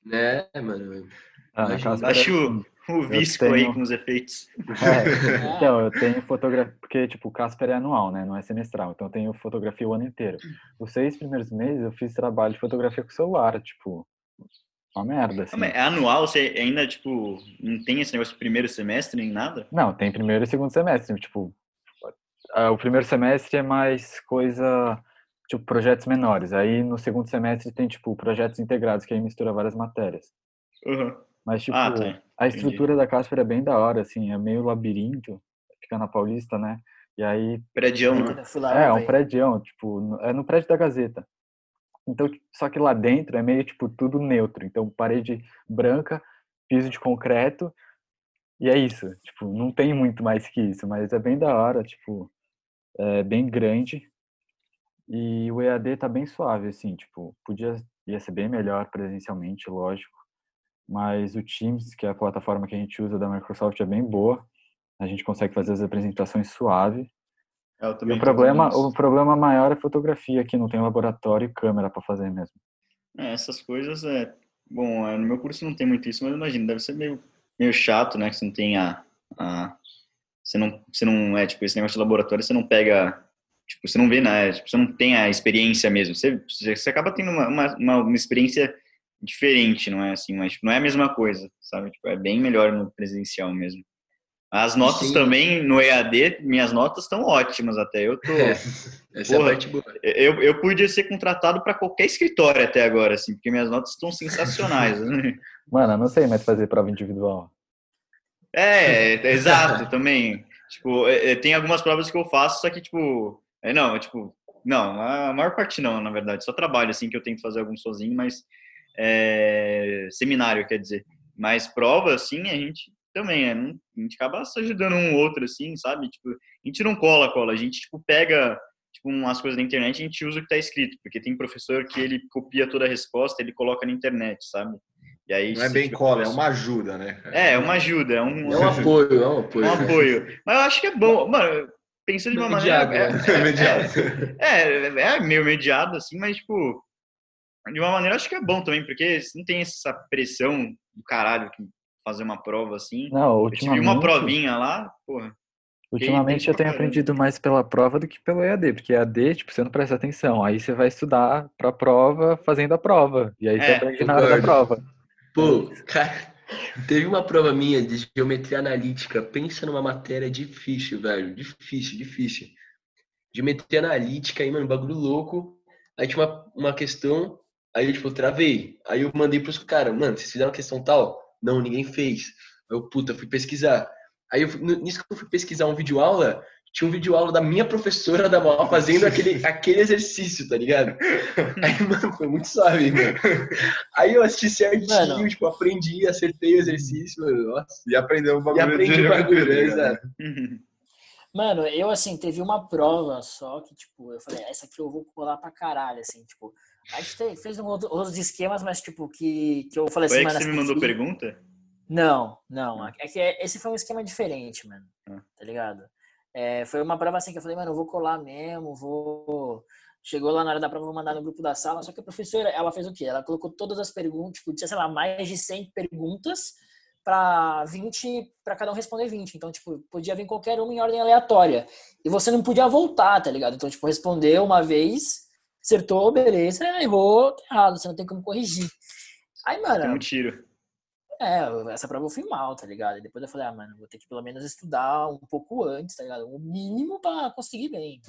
E: Né, mano?
C: Ah, Acho, o visco tenho... aí com os efeitos.
B: É, então, eu tenho fotografia, porque tipo, o Casper é anual, né? Não é semestral. Então eu tenho fotografia o ano inteiro. Os seis primeiros meses eu fiz trabalho de fotografia com celular, tipo, uma merda. Assim.
C: É anual? Você ainda, tipo, não tem esse negócio de primeiro semestre nem nada?
B: Não, tem primeiro e segundo semestre. Tipo, o primeiro semestre é mais coisa, tipo, projetos menores. Aí no segundo semestre tem, tipo, projetos integrados, que aí mistura várias matérias.
C: Uhum.
B: Mas, tipo, ah, tá. a estrutura da Casper é bem da hora, assim, é meio labirinto, fica na Paulista, né? E aí...
C: Prédio, né?
B: É, é um prédio, tipo, é no prédio da Gazeta. Então, só que lá dentro é meio, tipo, tudo neutro. Então, parede branca, piso de concreto, e é isso. Tipo, não tem muito mais que isso, mas é bem da hora, tipo, é bem grande. E o EAD tá bem suave, assim, tipo, podia, ia ser bem melhor presencialmente, lógico mas o Teams, que é a plataforma que a gente usa da Microsoft, é bem boa. A gente consegue fazer as apresentações suave.
C: É,
B: o problema, o problema maior é fotografia, que não tem laboratório e câmera para fazer mesmo.
C: É, essas coisas é bom. É, no meu curso não tem muito isso, mas imagino deve ser meio meio chato, né? Que você não tem a, a você não você não é tipo esse negócio de laboratório, você não pega tipo você não vê né? Tipo, você não tem a experiência mesmo. Você você acaba tendo uma, uma, uma experiência diferente, não é assim, mas tipo, não é a mesma coisa, sabe? Tipo, é bem melhor no presencial mesmo. As notas Sim. também no EAD, minhas notas estão ótimas até. Eu tô.
E: Essa porra, é a parte boa.
C: Eu, eu podia ser contratado para qualquer escritório até agora, assim, porque minhas notas estão sensacionais. Né?
B: Mano, eu não sei mais fazer prova individual.
C: É, é exato, também. Tipo, é, é, tem algumas provas que eu faço, só que, tipo, é, não, tipo, não, a maior parte não, na verdade. Só trabalho, assim, que eu tento fazer algum sozinho, mas é, seminário, quer dizer. Mas prova, assim, a gente também, é, a gente acaba se ajudando um outro, assim, sabe? Tipo, a gente não cola, cola, a gente, tipo, pega tipo, umas coisas da internet e a gente usa o que está escrito, porque tem professor que ele copia toda a resposta, ele coloca na internet, sabe?
G: E aí, não é bem cola, é uma ajuda, né?
C: É, é uma ajuda, é um,
E: é um apoio, é um apoio.
C: É um apoio. Mas eu acho que é bom, mano, pensando de uma mediado, maneira. É, é, é, é, é, meio mediado, assim, mas, tipo, de uma maneira acho que é bom também, porque não tem essa pressão do caralho que fazer uma prova assim.
B: Não, ultimamente... Eu tive
C: uma provinha lá, porra.
B: Ultimamente eu tenho aprendido mais pela prova do que pelo EAD, porque EAD, tipo, você não presta atenção, aí você vai estudar pra prova fazendo a prova, e aí é, você aprende nada da prova.
E: Pô, cara, teve uma prova minha de geometria analítica, pensa numa matéria difícil, velho, difícil, difícil. Geometria analítica, aí, mano, bagulho louco, aí tinha uma, uma questão Aí eu, tipo, travei. Aí eu mandei pros caras, mano, vocês fizeram questão tal? Não, ninguém fez. Eu, puta, fui pesquisar. Aí, eu, nisso que eu fui pesquisar um vídeo aula, tinha um vídeo aula da minha professora da maior fazendo aquele, aquele exercício, tá ligado? Aí, mano, foi muito suave, mano. Aí eu assisti certinho, mano. tipo, aprendi, acertei o exercício, mano. Nossa.
G: E aprendeu o bagulho.
E: E aprendi o bagulho, né? exato.
D: Mano, eu assim, teve uma prova só que, tipo, eu falei, essa aqui eu vou colar pra caralho, assim, tipo. A gente fez um outro, outros esquemas, mas, tipo, que, que eu falei
C: Foi
D: assim,
C: que você me mandou pergunta?
D: Não, não. É que esse foi um esquema diferente, mano. Ah. Tá ligado? É, foi uma prova assim que eu falei, mano, eu vou colar mesmo, vou. Chegou lá na hora da prova, vou mandar no grupo da sala. Só que a professora, ela fez o quê? Ela colocou todas as perguntas, tipo, tinha, sei lá, mais de 100 perguntas para 20, para cada um responder 20. Então, tipo, podia vir qualquer uma em ordem aleatória. E você não podia voltar, tá ligado? Então, tipo, respondeu uma vez, acertou, beleza, errou, tá errado, você não tem como corrigir. Aí, mano.
C: Tem um tiro.
D: É, essa prova eu fui mal, tá ligado? E depois eu falei, ah, mano, vou ter que pelo menos estudar um pouco antes, tá ligado? O mínimo pra conseguir bem.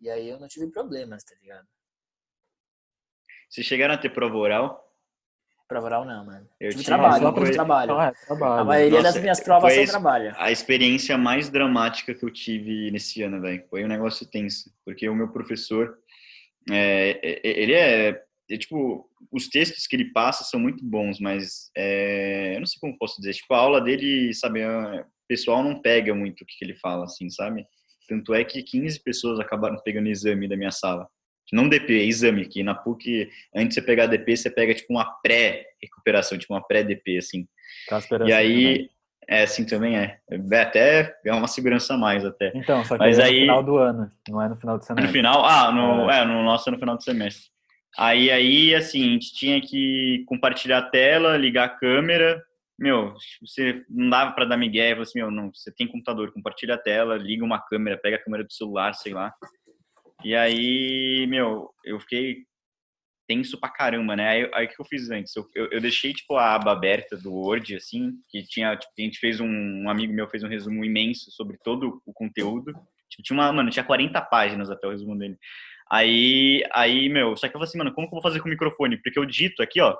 D: E aí eu não tive problemas, tá ligado?
C: Vocês chegaram a ter prova oral?
D: Prova oral não, mano.
C: Eu
D: tive trabalho, eu tive trabalho.
B: Então é, trabalho.
D: A maioria
C: Nossa,
D: das minhas provas
C: foi
D: são trabalho.
C: A experiência mais dramática que eu tive nesse ano, velho. Foi um negócio tenso. Porque o meu professor, é, é, ele é, é, Tipo, os textos que ele passa são muito bons, mas é, eu não sei como posso dizer. Tipo, a aula dele, sabe, é, o pessoal não pega muito o que, que ele fala, assim, sabe? Tanto é que 15 pessoas acabaram pegando exame da minha sala. Não DP, é exame, que na PUC, antes de você pegar DP, você pega, tipo, uma pré-recuperação, tipo, uma pré-DP, assim.
B: Tá
C: E aí, é assim também é. É Até é uma segurança a mais até.
B: Então, só que
C: Mas
B: aí é no final do ano, não é no final do
C: No
B: semestre.
C: final, ah, no,
B: É.
C: é, no nosso é no final do semestre. Aí, aí, assim, a gente tinha que compartilhar a tela, ligar a câmera. Meu, você não dava pra dar migué, falou assim, meu, não, você tem computador, compartilha a tela, liga uma câmera, pega a câmera do celular, sei lá. E aí, meu, eu fiquei tenso pra caramba, né? Aí, aí o que eu fiz antes? Eu, eu, eu deixei, tipo, a aba aberta do Word, assim, que tinha, tipo, a gente fez um, um amigo meu fez um resumo imenso sobre todo o conteúdo. Tipo, tinha uma, mano, tinha 40 páginas até o resumo dele. Aí, aí, meu, só que eu falei assim, mano, como que eu vou fazer com o microfone? Porque eu dito aqui, ó,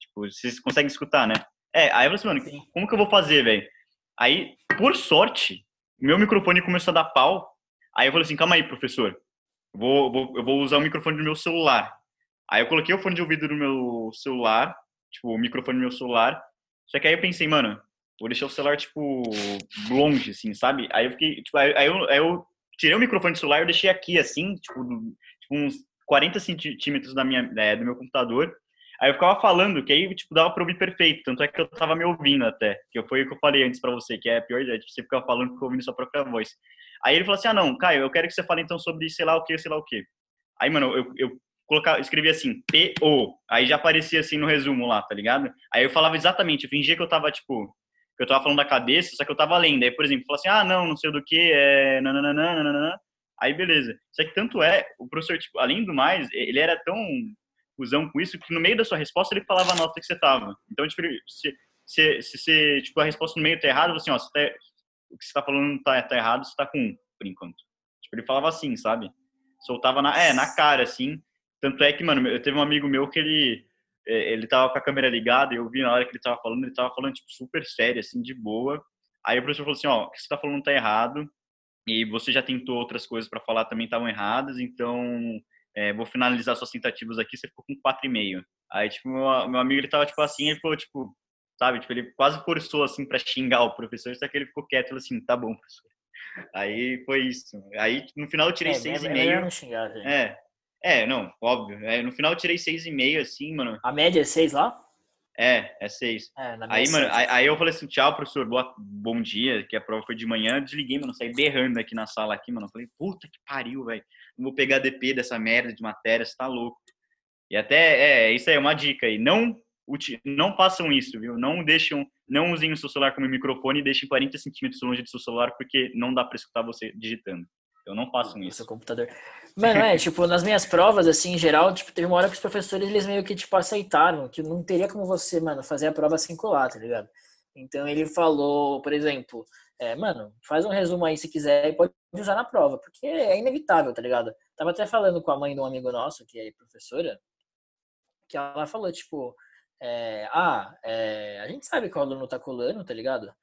C: tipo, vocês conseguem escutar, né? É, aí eu falei assim, mano,
D: Sim.
C: como que eu vou fazer, velho? Aí, por sorte, meu microfone começou a dar pau. Aí eu falei assim, calma aí, professor. Eu vou, vou- eu vou usar o microfone do meu celular. Aí eu coloquei o fone de ouvido no meu celular, tipo, o microfone no meu celular. Só que aí eu pensei, mano, vou deixar o celular, tipo, longe, assim, sabe? Aí eu fiquei, tipo, aí, aí eu, aí eu tirei o microfone do celular eu deixei aqui, assim, tipo, tipo, uns 40 centímetros da minha, é, do meu computador. Aí eu ficava falando, que aí, tipo, dava pra ouvir perfeito. Tanto é que eu tava me ouvindo até. Que foi o que eu falei antes pra você, que é a pior ideia, tipo, você ficar falando e ficar ouvindo sua própria voz. Aí ele falou assim, ah, não, Caio, eu quero que você fale então sobre sei lá o que, sei lá o que. Aí, mano, eu, eu colocava, escrevi assim, P-O. Aí já aparecia assim no resumo lá, tá ligado? Aí eu falava exatamente, eu fingia que eu tava, tipo, que eu tava falando da cabeça, só que eu tava lendo. Aí, por exemplo, falou assim, ah, não, não sei do que, é nananana, nananana. Aí, beleza. Só que tanto é, o professor, tipo, além do mais, ele era tão cuzão com isso que no meio da sua resposta ele falava a nota que você tava. Então, tipo, se, se, se, se, tipo, a resposta no meio tá errada, assim, ó, você tá, o que você tá falando tá, tá errado, você tá com um, por enquanto. Tipo, ele falava assim, sabe? Soltava na, é, na cara, assim. Tanto é que, mano, eu teve um amigo meu que ele, ele tava com a câmera ligada e eu vi na hora que ele tava falando, ele tava falando, tipo, super sério, assim, de boa. Aí o professor falou assim, ó, o que você tá falando tá errado e você já tentou outras coisas para falar também estavam erradas, então é, vou finalizar suas tentativas aqui, você ficou com 4,5. Aí, tipo, meu, meu amigo, ele tava, tipo, assim, ele ficou, tipo, sabe, tipo, ele quase forçou, assim, pra xingar o professor, só que ele ficou quieto, e falou assim, tá bom, professor. Aí foi isso. Aí, no final, eu tirei
D: É,
C: seis
D: é,
C: e
D: é
C: meio.
D: xingar.
C: É, é, não, óbvio. É, no final, eu tirei seis e meio, assim, mano.
D: A média é 6 lá?
C: É, é seis.
D: É, na minha
C: Aí, mano, aí, aí eu falei assim, tchau, professor, boa, bom dia, que a prova foi de manhã, eu desliguei, mano, saí berrando aqui na sala aqui, mano, eu falei, puta que pariu, velho, não vou pegar DP dessa merda de matéria, você tá louco. E até, é, isso aí é uma dica aí, não, não façam isso, viu, não deixem, não usem o seu celular como microfone e deixem 40 centímetros longe do seu celular, porque não dá pra escutar você digitando. Então não façam
D: no
C: isso.
D: seu computador. Mano, é, tipo, nas minhas provas, assim, em geral, tipo, teve uma hora que os professores, eles meio que, tipo, aceitaram que não teria como você, mano, fazer a prova sem colar, tá ligado? Então ele falou, por exemplo, é, mano, faz um resumo aí se quiser e pode usar na prova, porque é inevitável, tá ligado? Tava até falando com a mãe de um amigo nosso, que é professora, que ela falou, tipo, é, ah, é, a gente sabe que o aluno tá colando, tá ligado?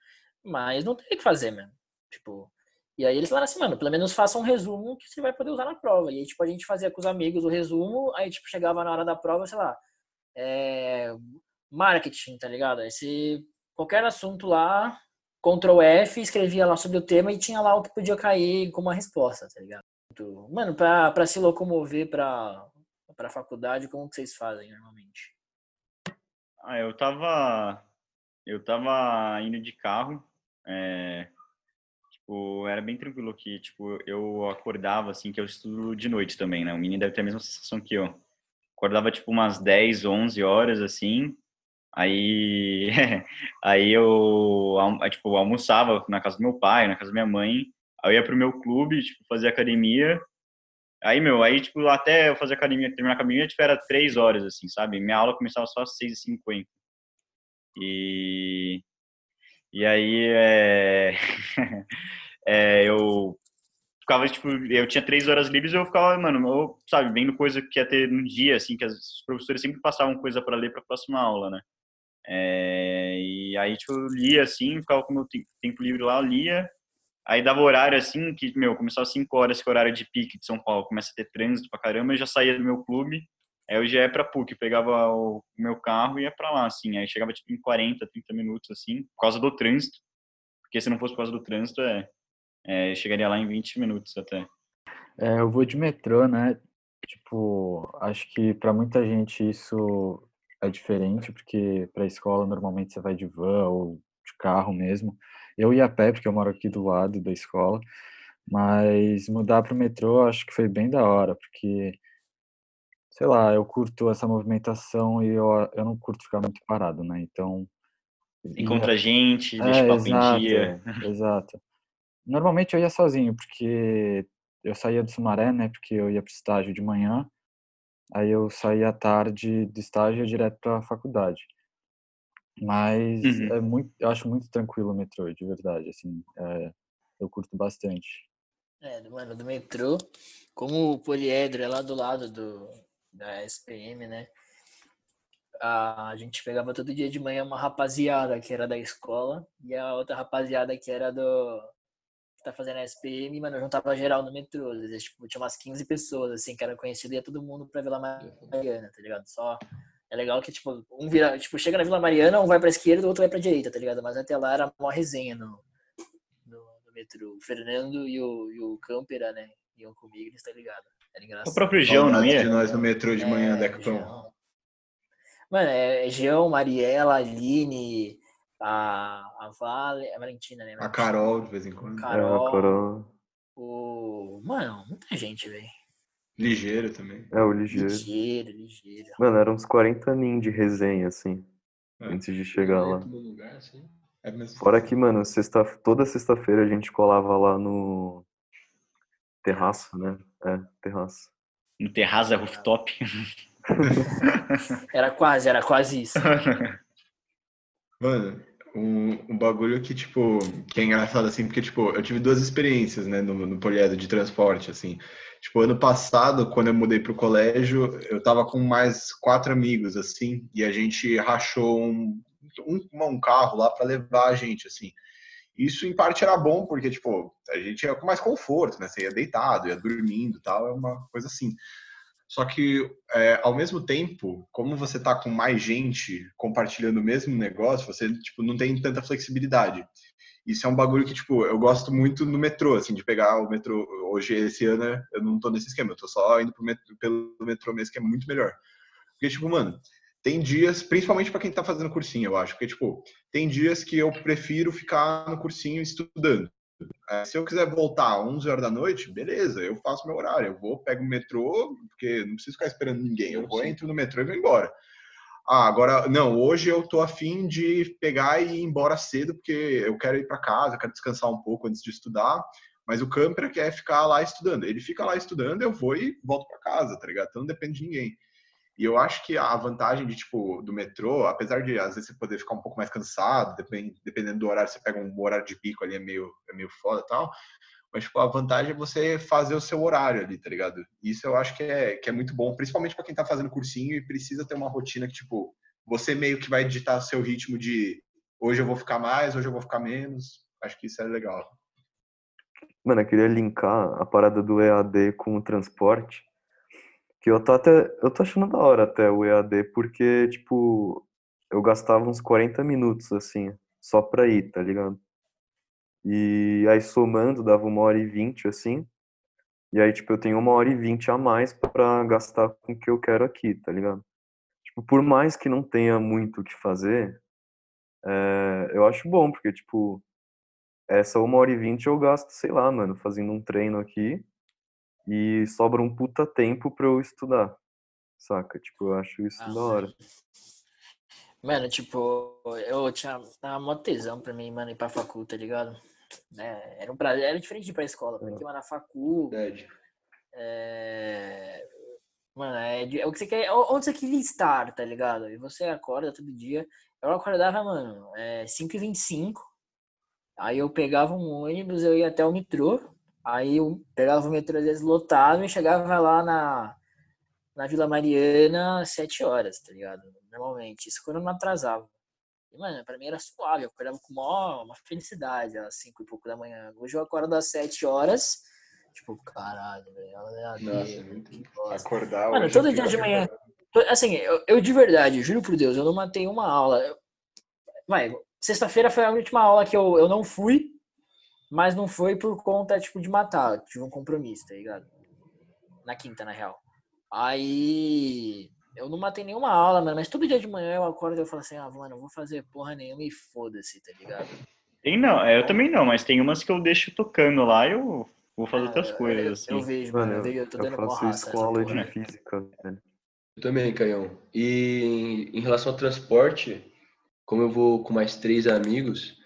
D: Mas não tem o que fazer, mano. Tipo, E aí eles falaram assim, mano, pelo menos faça um resumo que você vai poder usar na prova. E aí, tipo, a gente fazia com os amigos o resumo, aí, tipo, chegava na hora da prova, sei lá, é... marketing, tá ligado? Aí se qualquer assunto lá, Ctrl F, escrevia lá sobre o tema e tinha lá o que podia cair como uma resposta, tá ligado? Mano, pra, pra se locomover pra, pra faculdade, como que vocês fazem normalmente?
C: Ah, eu tava. Eu tava indo de carro. É, tipo, era bem tranquilo aqui. Tipo, eu acordava assim, que eu estudo de noite também, né? O menino deve ter a mesma sensação que eu. Acordava tipo umas 10, 11 horas assim. Aí, aí eu tipo, almoçava na casa do meu pai, na casa da minha mãe. Aí eu ia pro meu clube, tipo, fazer academia. Aí, meu, aí, tipo, até eu fazer academia, terminar a academia, tipo, era três horas, assim, sabe? Minha aula começava só às seis e cinquenta. E... E aí, é... é, eu ficava, tipo, eu tinha três horas livres eu ficava, mano, eu, sabe, vendo coisa que ia ter no dia, assim, que os professores sempre passavam coisa para ler para a próxima aula, né? É, e aí, tipo, eu lia, assim, ficava com o meu tempo livre lá, lia, Aí dava horário assim, que, meu, começava às 5 horas, que é horário de pique de São Paulo, começa a ter trânsito pra caramba, eu já saía do meu clube, aí eu já ia pra PUC, pegava o meu carro e ia pra lá, assim, aí chegava tipo em 40, 30 minutos, assim, por causa do trânsito, porque se não fosse por causa do trânsito, é, é chegaria lá em 20 minutos até.
B: É, eu vou de metrô, né, tipo, acho que para muita gente isso é diferente, porque para a escola normalmente você vai de van ou de carro mesmo, eu ia a pé, porque eu moro aqui do lado da escola, mas mudar para o metrô acho que foi bem da hora, porque, sei lá, eu curto essa movimentação e eu, eu não curto ficar muito parado, né? Então.
C: Encontra ia... gente, deixa é, o papo exato, em dia.
B: Exato. Normalmente eu ia sozinho, porque eu saía do Sumaré, né? Porque eu ia para o estágio de manhã, aí eu saía à tarde do estágio direto para a faculdade. Mas uhum. é muito, eu acho muito tranquilo o metrô, de verdade, assim, é, eu curto bastante.
D: É, mano, do metrô, como o poliedro é lá do lado do, da SPM, né? A, gente pegava todo dia de manhã uma rapaziada que era da escola e a outra rapaziada que era do que tá fazendo a SPM, mano, juntava geral no metrô. Às vezes, tipo, tinha umas 15 pessoas, assim, que era conhecido e ia todo mundo pra Vila Mariana, tá ligado? Só é legal que, tipo, um vira, tipo, chega na Vila Mariana, um vai pra esquerda, o outro vai pra direita, tá ligado? Mas até lá era uma resenha no, no, no metrô. O Fernando e o, e o Campera, né? Iam comigo, eles tá ligado? Era engraçado.
C: O próprio João, não ia?
G: de nós no metrô de manhã, é, Decapão.
D: Mano, é João, Mariela, Aline, a, a Vale, a Valentina, né?
G: A Carol, de vez em quando.
D: Carol.
F: É, a Carol.
D: O... Mano, muita gente, velho.
G: Ligeiro também.
F: É, o ligeiro.
D: Ligeiro, ligeiro.
F: Mano, eram uns 40 aninhos de resenha, assim. É. Antes de chegar lá.
G: Lugar, assim. é
F: Fora que, mano, sexta, toda sexta-feira a gente colava lá no terraço, né? É, terraço.
C: No terraço é rooftop.
D: era quase, era quase isso.
G: Mano, um, um bagulho que, tipo, que é engraçado, assim, porque, tipo, eu tive duas experiências, né, no, no poliedro de transporte, assim. Tipo, ano passado, quando eu mudei pro colégio, eu tava com mais quatro amigos, assim, e a gente rachou um, um, um carro lá para levar a gente, assim. Isso, em parte, era bom, porque, tipo, a gente ia com mais conforto, né? Você ia deitado, ia dormindo tal, é uma coisa assim. Só que, é, ao mesmo tempo, como você tá com mais gente compartilhando o mesmo negócio, você, tipo, não tem tanta flexibilidade. Isso é um bagulho que, tipo, eu gosto muito no metrô, assim, de pegar o metrô. Hoje, esse ano, eu não tô nesse esquema, eu tô só indo pelo metrô mesmo, que é muito melhor. Porque, tipo, mano, tem dias, principalmente para quem tá fazendo cursinho, eu acho, porque, tipo, tem dias que eu prefiro ficar no cursinho estudando. É, se eu quiser voltar às 11 horas da noite, beleza, eu faço meu horário. Eu vou, pego o metrô, porque não preciso ficar esperando ninguém. Eu vou, entro no metrô e vou embora. Ah, agora, não, hoje eu tô afim de pegar e ir embora cedo, porque eu quero ir para casa, eu quero descansar um pouco antes de estudar, mas o camper quer ficar lá estudando. Ele fica lá estudando, eu vou e volto para casa, tá ligado? Então não depende de ninguém. E eu acho que a vantagem de, tipo, do metrô, apesar de às vezes você poder ficar um pouco mais cansado, dependendo do horário, você pega um horário de pico ali, é meio, é meio foda tal, mas, tipo, a vantagem é você fazer o seu horário ali, tá ligado? Isso eu acho que é, que é muito bom, principalmente para quem tá fazendo cursinho e precisa ter uma rotina que, tipo, você meio que vai digitar seu ritmo de hoje eu vou ficar mais, hoje eu vou ficar menos. Acho que isso é legal.
F: Mano, eu queria linkar a parada do EAD com o transporte. Que eu tô até. Eu tô achando da hora até o EAD, porque, tipo, eu gastava uns 40 minutos, assim, só pra ir, tá ligado? E aí somando dava uma hora e vinte, assim. E aí, tipo, eu tenho uma hora e vinte a mais pra gastar com o que eu quero aqui, tá ligado? Tipo, por mais que não tenha muito o que fazer, é, eu acho bom, porque, tipo, essa uma hora e vinte eu gasto, sei lá, mano, fazendo um treino aqui e sobra um puta tempo pra eu estudar, saca? Tipo, eu acho isso
D: Ah,
F: da hora.
D: Mano, tipo, eu tinha tava mó tesão pra mim, mano, ir pra facul, tá ligado? É, era um prazer, era diferente de ir pra escola, porque, mano, na facul,
E: Verdade.
D: é... Mano, é, de- é o que você quer, onde você queria estar, tá ligado? E você acorda todo dia. Eu acordava, mano, é 5h25, aí eu pegava um ônibus, eu ia até o metrô, aí eu pegava o metrô às vezes lotado e chegava lá na, na Vila Mariana às 7 horas, tá ligado? Normalmente, isso quando eu não atrasava. E, mano, pra mim era suave, eu acordava com uma, uma felicidade às 5 e pouco da manhã. Hoje eu acordo às 7 horas, tipo, caralho, velho,
E: Nossa, muito.
G: Acordar
D: Mano,
G: hoje
D: todo
G: é
D: dia de manhã.
G: acordar.
D: Assim, eu, eu de verdade, juro por Deus, eu não matei uma aula. Vai, sexta-feira foi a última aula que eu, eu não fui, mas não foi por conta, tipo, de matar. Eu tive um compromisso, tá ligado? Na quinta, na real. Aí. Eu não matei nenhuma aula, mano, mas todo dia de manhã eu acordo e eu falo assim, ah, mano, eu vou fazer porra nenhuma e foda-se, tá ligado?
C: Tem não, é, eu também não, mas tem umas que eu deixo tocando lá e eu vou fazer
D: Ah,
C: outras
D: eu-
C: coisas,
D: eu,
C: assim.
D: eu vejo,
F: Mano,
D: eu,
F: eu,
D: eu tô
F: eu
D: dando
F: faço
D: nessa
F: aula
D: porra,
F: de
D: né?
F: física, velho.
E: Eu também, Caião. E em relação ao transporte, como eu vou com mais três amigos,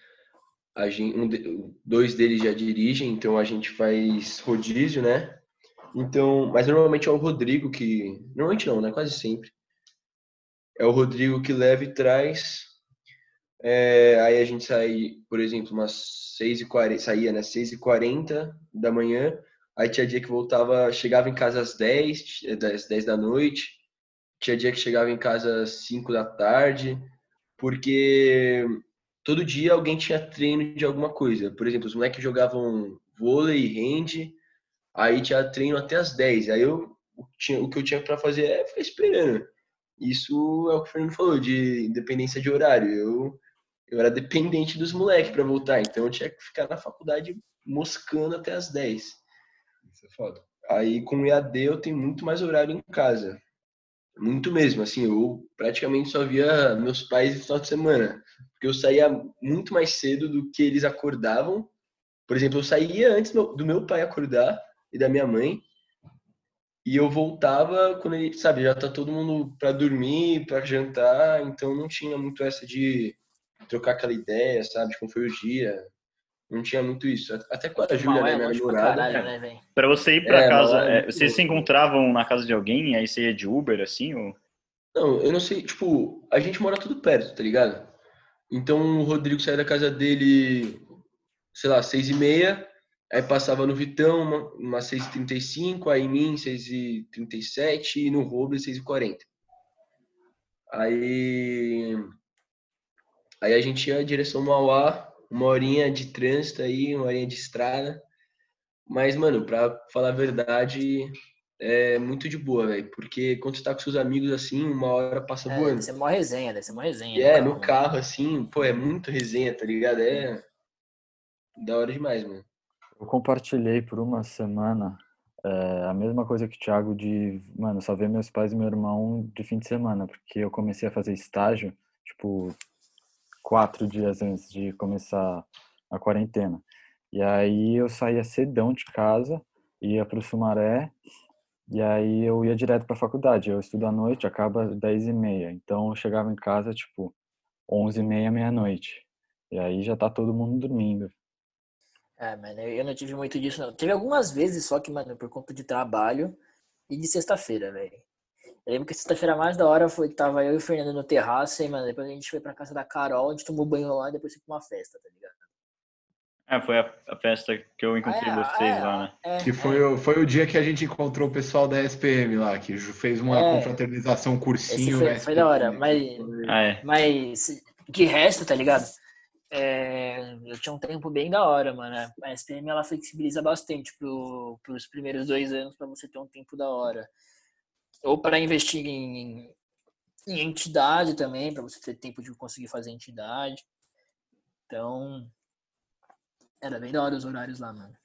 E: gente, um dois deles já dirigem, então a gente faz rodízio, né? Então, mas normalmente é o Rodrigo que. Normalmente não, né? Quase sempre. É o Rodrigo que leva e traz. É, aí a gente sai, por exemplo, umas 6h40, saía, né? 6h40 da manhã. Aí tinha dia que voltava, chegava em casa às 10, às 10 da noite. Tinha dia que chegava em casa às 5 da tarde, porque todo dia alguém tinha treino de alguma coisa. Por exemplo, os moleques jogavam vôlei, hand, aí tinha treino até às 10. Aí eu o que tinha- o que eu tinha para fazer é ficar esperando. Isso é o que o Fernando falou, de independência de horário. Eu, eu era dependente dos moleques para voltar, então eu tinha que ficar na faculdade moscando até às 10.
G: Isso é foda.
E: Aí com o EAD eu tenho muito mais horário em casa. Muito mesmo, assim, eu praticamente só via meus pais no final de semana. Porque eu saía muito mais cedo do que eles acordavam. Por exemplo, eu saía antes do meu pai acordar e da minha mãe. E eu voltava quando ele, sabe, já tá todo mundo para dormir, para jantar, então não tinha muito essa de trocar aquela ideia, sabe, de como foi o dia. Não tinha muito isso. Até com a Júlia, né,
D: é
E: minha
D: longe pra
E: namorada.
D: caralho, né?
C: Pra você ir pra
E: É,
C: casa,
E: é
C: é,
E: muito
C: vocês se encontravam na casa de alguém, aí você ia de Uber, assim, ou...
E: Não, eu não sei, tipo, a gente mora tudo perto, tá ligado? Então o Rodrigo saía da casa dele, sei lá, seis e meia, aí passava no Vitão, uma, uma seis e trinta e cinco, aí em mim, seis e trinta e sete, e no Robles, seis e quarenta. Aí, aí a gente ia em direção ao Mauá, uma horinha de trânsito aí, uma horinha de estrada. Mas, mano, pra falar a verdade, é muito de boa, velho. Porque quando você tá com seus amigos assim, uma hora passa
D: É,
E: voando.
D: deve ser mó resenha, deve ser mó resenha.
E: E é,
D: carro,
E: no
D: né?
E: carro, assim, pô, é muito resenha, tá ligado? É da hora demais, mano.
B: Eu compartilhei por uma semana é, a mesma coisa que o Thiago de, mano, só ver meus pais e meu irmão de fim de semana, porque eu comecei a fazer estágio, tipo, quatro dias antes de começar a quarentena. E aí eu saía cedão de casa, ia pro Sumaré, e aí eu ia direto pra faculdade. Eu estudo à noite, acaba às 10 e meia. Então eu chegava em casa, tipo, 11 e meia, meia-noite. E aí já tá todo mundo dormindo.
D: É, mano, eu não tive muito disso, não. Teve algumas vezes só que, mano, por conta de trabalho e de sexta-feira, velho. Eu lembro que sexta-feira mais da hora foi que tava eu e o Fernando no terraço, e, mano, depois a gente foi pra casa da Carol, a gente tomou banho lá e depois foi pra uma festa, tá ligado?
C: É, foi a, a festa que eu encontrei
D: É,
C: vocês
D: é,
C: lá, né?
D: é,
G: Que
D: é.
G: foi, o- foi o dia que a gente encontrou o pessoal da SPM lá, que fez uma
D: É.
G: confraternização, um
D: Esse
G: cursinho
D: foi, foi da hora, mas,
C: Ah, é.
D: mas de resto, tá ligado? é, eu tinha um tempo bem da hora, mano. A SPM ela flexibiliza bastante pro, pros primeiros dois anos para você ter um tempo da hora. Ou para investir em, em entidade também, para você ter tempo de conseguir fazer entidade. Então, era bem da hora os horários lá, mano.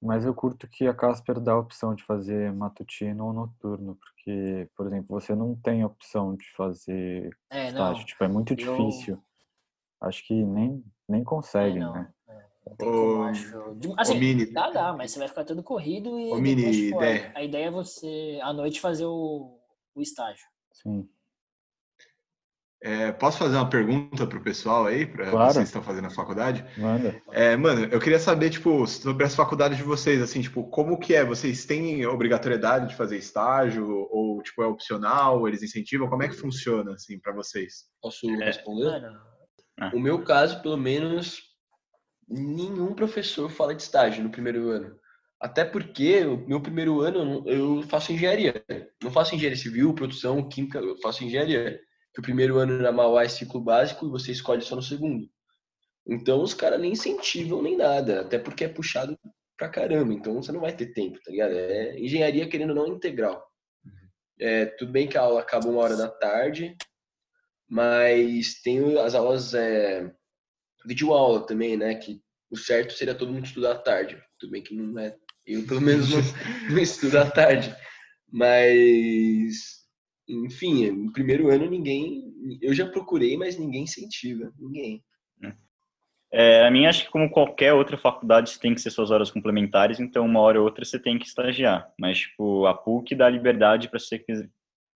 B: Mas eu curto que a Casper dá a opção de fazer matutino ou noturno, porque, por exemplo, você não tem a opção de fazer
D: É,
B: estágio,
D: não.
B: tipo, é muito
D: Eu-
B: difícil. Acho que nem, nem
D: É,
B: conseguem,
D: não.
B: né?
D: É, não tem como, acho. Assim,
G: Mini.
D: dá, dá, mas você vai ficar todo corrido e
G: Ô,
D: depois,
G: Mini,
D: tipo, a-
G: ideia.
D: a ideia é você, à noite, fazer o, o estágio.
B: Sim.
G: É, posso fazer uma pergunta pro pessoal aí, para
B: Claro.
G: vocês que estão fazendo a faculdade?
B: Manda.
G: É, mano, eu queria saber, tipo, sobre as faculdades de vocês, assim, tipo, como que é? Vocês têm obrigatoriedade de fazer estágio ou, tipo, é opcional? Eles incentivam? Como é que funciona, assim, para vocês?
E: Posso
C: É.
E: responder?
D: Mano,
E: O meu caso, pelo menos, nenhum professor fala de estágio no primeiro ano. Até porque o meu primeiro ano eu faço engenharia. Não faço engenharia civil, produção, química, eu faço engenharia. Que o primeiro ano na Mauá é ciclo básico e você escolhe só no segundo. Então os caras nem incentivam nem nada, até porque é puxado pra caramba. Então você não vai ter tempo, tá ligado? É engenharia querendo não integral. É, tudo bem que a aula acaba uma hora da tarde, mas tem as aulas é, vídeo aula também, né? Que o certo seria todo mundo estudar à tarde. Tudo bem que não é. Eu, pelo menos, não, não estudo à tarde. Mas, enfim, no primeiro ano ninguém. Eu já procurei, mas ninguém incentiva. Ninguém.
C: É, a minha, acho que como qualquer outra faculdade, tem que ser suas horas complementares, então uma hora ou outra você tem que estagiar. Mas, tipo, a PUC dá liberdade para você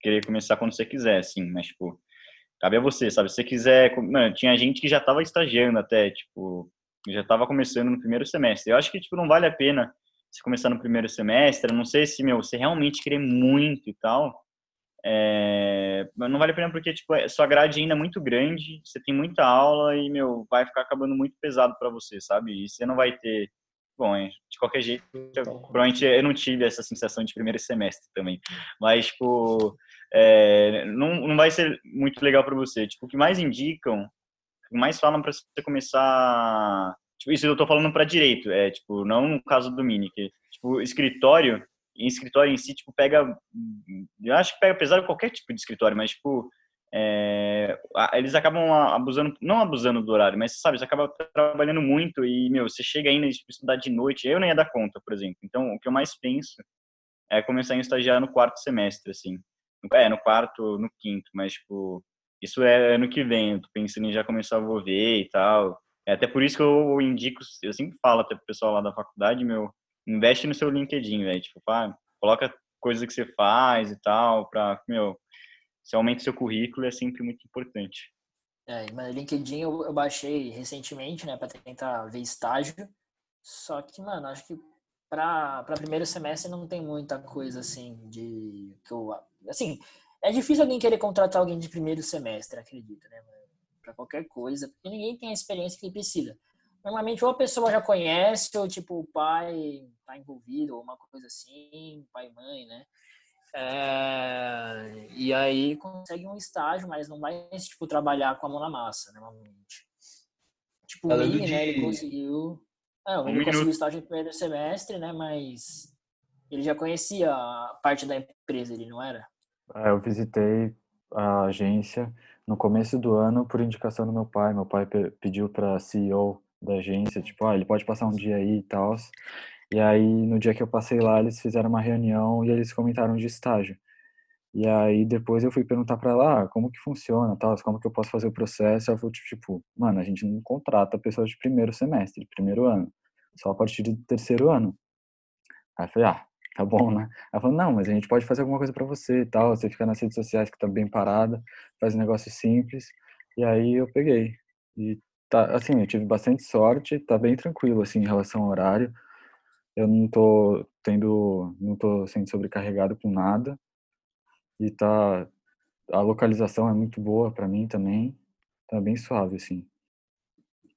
C: querer começar quando você quiser, assim. Mas, tipo, cabe a você, sabe? Se você quiser... Mano, tinha gente que já tava estagiando até, tipo, já tava começando no primeiro semestre. Eu acho que, tipo, não vale a pena você começar no primeiro semestre, a não sei se, meu, você realmente querer muito e tal, é, não vale a pena porque, tipo, é- sua grade ainda é muito grande, você tem muita aula e, meu, vai ficar acabando muito pesado para você, sabe? E você não vai ter... Bom, de qualquer jeito, eu- provavelmente eu não tive essa sensação de primeiro semestre também. Mas, tipo, é, não, não vai ser muito legal para você. Tipo, o que mais indicam, o que mais falam para você começar... Tipo, isso eu tô falando para direito, é, tipo, não no caso do Mini, que, tipo, escritório, em escritório em si, tipo, pega, eu acho que pega pesado qualquer tipo de escritório, mas, tipo, é, eles acabam abusando, não abusando do horário, mas, sabe, você acaba trabalhando muito e, meu, você chega ainda tipo, estudar de noite, eu nem ia dar conta, por exemplo. Então, o que eu mais penso é começar a estagiar no quarto semestre, assim. É, no quarto, no quinto, mas, tipo, isso é ano que vem, eu tô pensando em já começar a envolver e tal. É até por isso que eu indico, eu sempre falo até pro pessoal lá da faculdade, meu, investe no seu LinkedIn, velho. Tipo, pá, coloca coisas que você faz e tal, pra, meu, você aumenta seu currículo é sempre muito importante.
D: É, mas LinkedIn eu, eu baixei recentemente, né, para tentar ver estágio. Só que, mano, acho que para primeiro semestre não tem muita coisa assim de que eu, assim, é difícil alguém querer contratar alguém de primeiro semestre, acredito, né, para qualquer coisa, porque ninguém tem a experiência que ele precisa. Normalmente ou a pessoa já conhece ou tipo o pai tá envolvido ou uma coisa assim, pai e mãe, né? É, e aí consegue um estágio, mas não vai, tipo, trabalhar com a mão na massa, normalmente. Tipo, o Mini, né, ele
E: de-
D: conseguiu... É, o
C: Um
D: conseguiu
C: minuto.
D: estágio no primeiro semestre, né, mas ele já conhecia a parte da empresa, ele não era?
B: É, eu visitei a agência no começo do ano por indicação do meu pai. Meu pai pe- pediu para CEO da agência, tipo, ah, ele pode passar um dia aí e tal. E aí, no dia que eu passei lá, eles fizeram uma reunião e eles comentaram de estágio. E aí, depois eu fui perguntar para ela, ah, como que funciona, tal, como que eu posso fazer o processo. Ela falou, tipo, mano, a gente não contrata pessoas de primeiro semestre, de primeiro ano, só a partir do terceiro ano. Aí eu falei, ah, tá bom, né? Ela falou, não, mas a gente pode fazer alguma coisa para você e tal, você fica nas redes sociais que tá bem parada, faz um negócio simples. E aí eu peguei. E tá, assim, eu tive bastante sorte, tá bem tranquilo, assim, em relação ao horário. Eu não tô tendo, não tô sendo sobrecarregado com nada. E tá, a localização é muito boa para mim também. Tá bem suave, assim.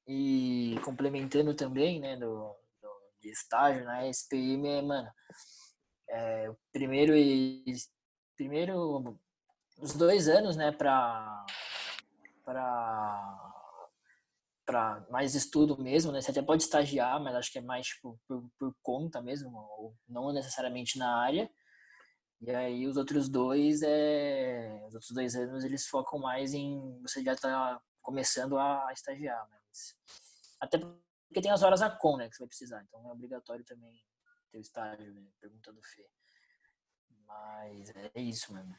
D: E complementando também, né, do, do de estágio na SPM, é, mano, é, o primeiro e primeiro os dois anos, né, para para para mais estudo mesmo, né? Você até pode estagiar, mas acho que é mais tipo, por, por conta mesmo, ou não necessariamente na área. E aí os outros dois é, os outros dois anos eles focam mais em você já tá começando a estagiar, mas até porque tem as horas a com, né, que você vai precisar, então é obrigatório também ter o estágio, né? Pergunta do Fê. Mas é isso mesmo.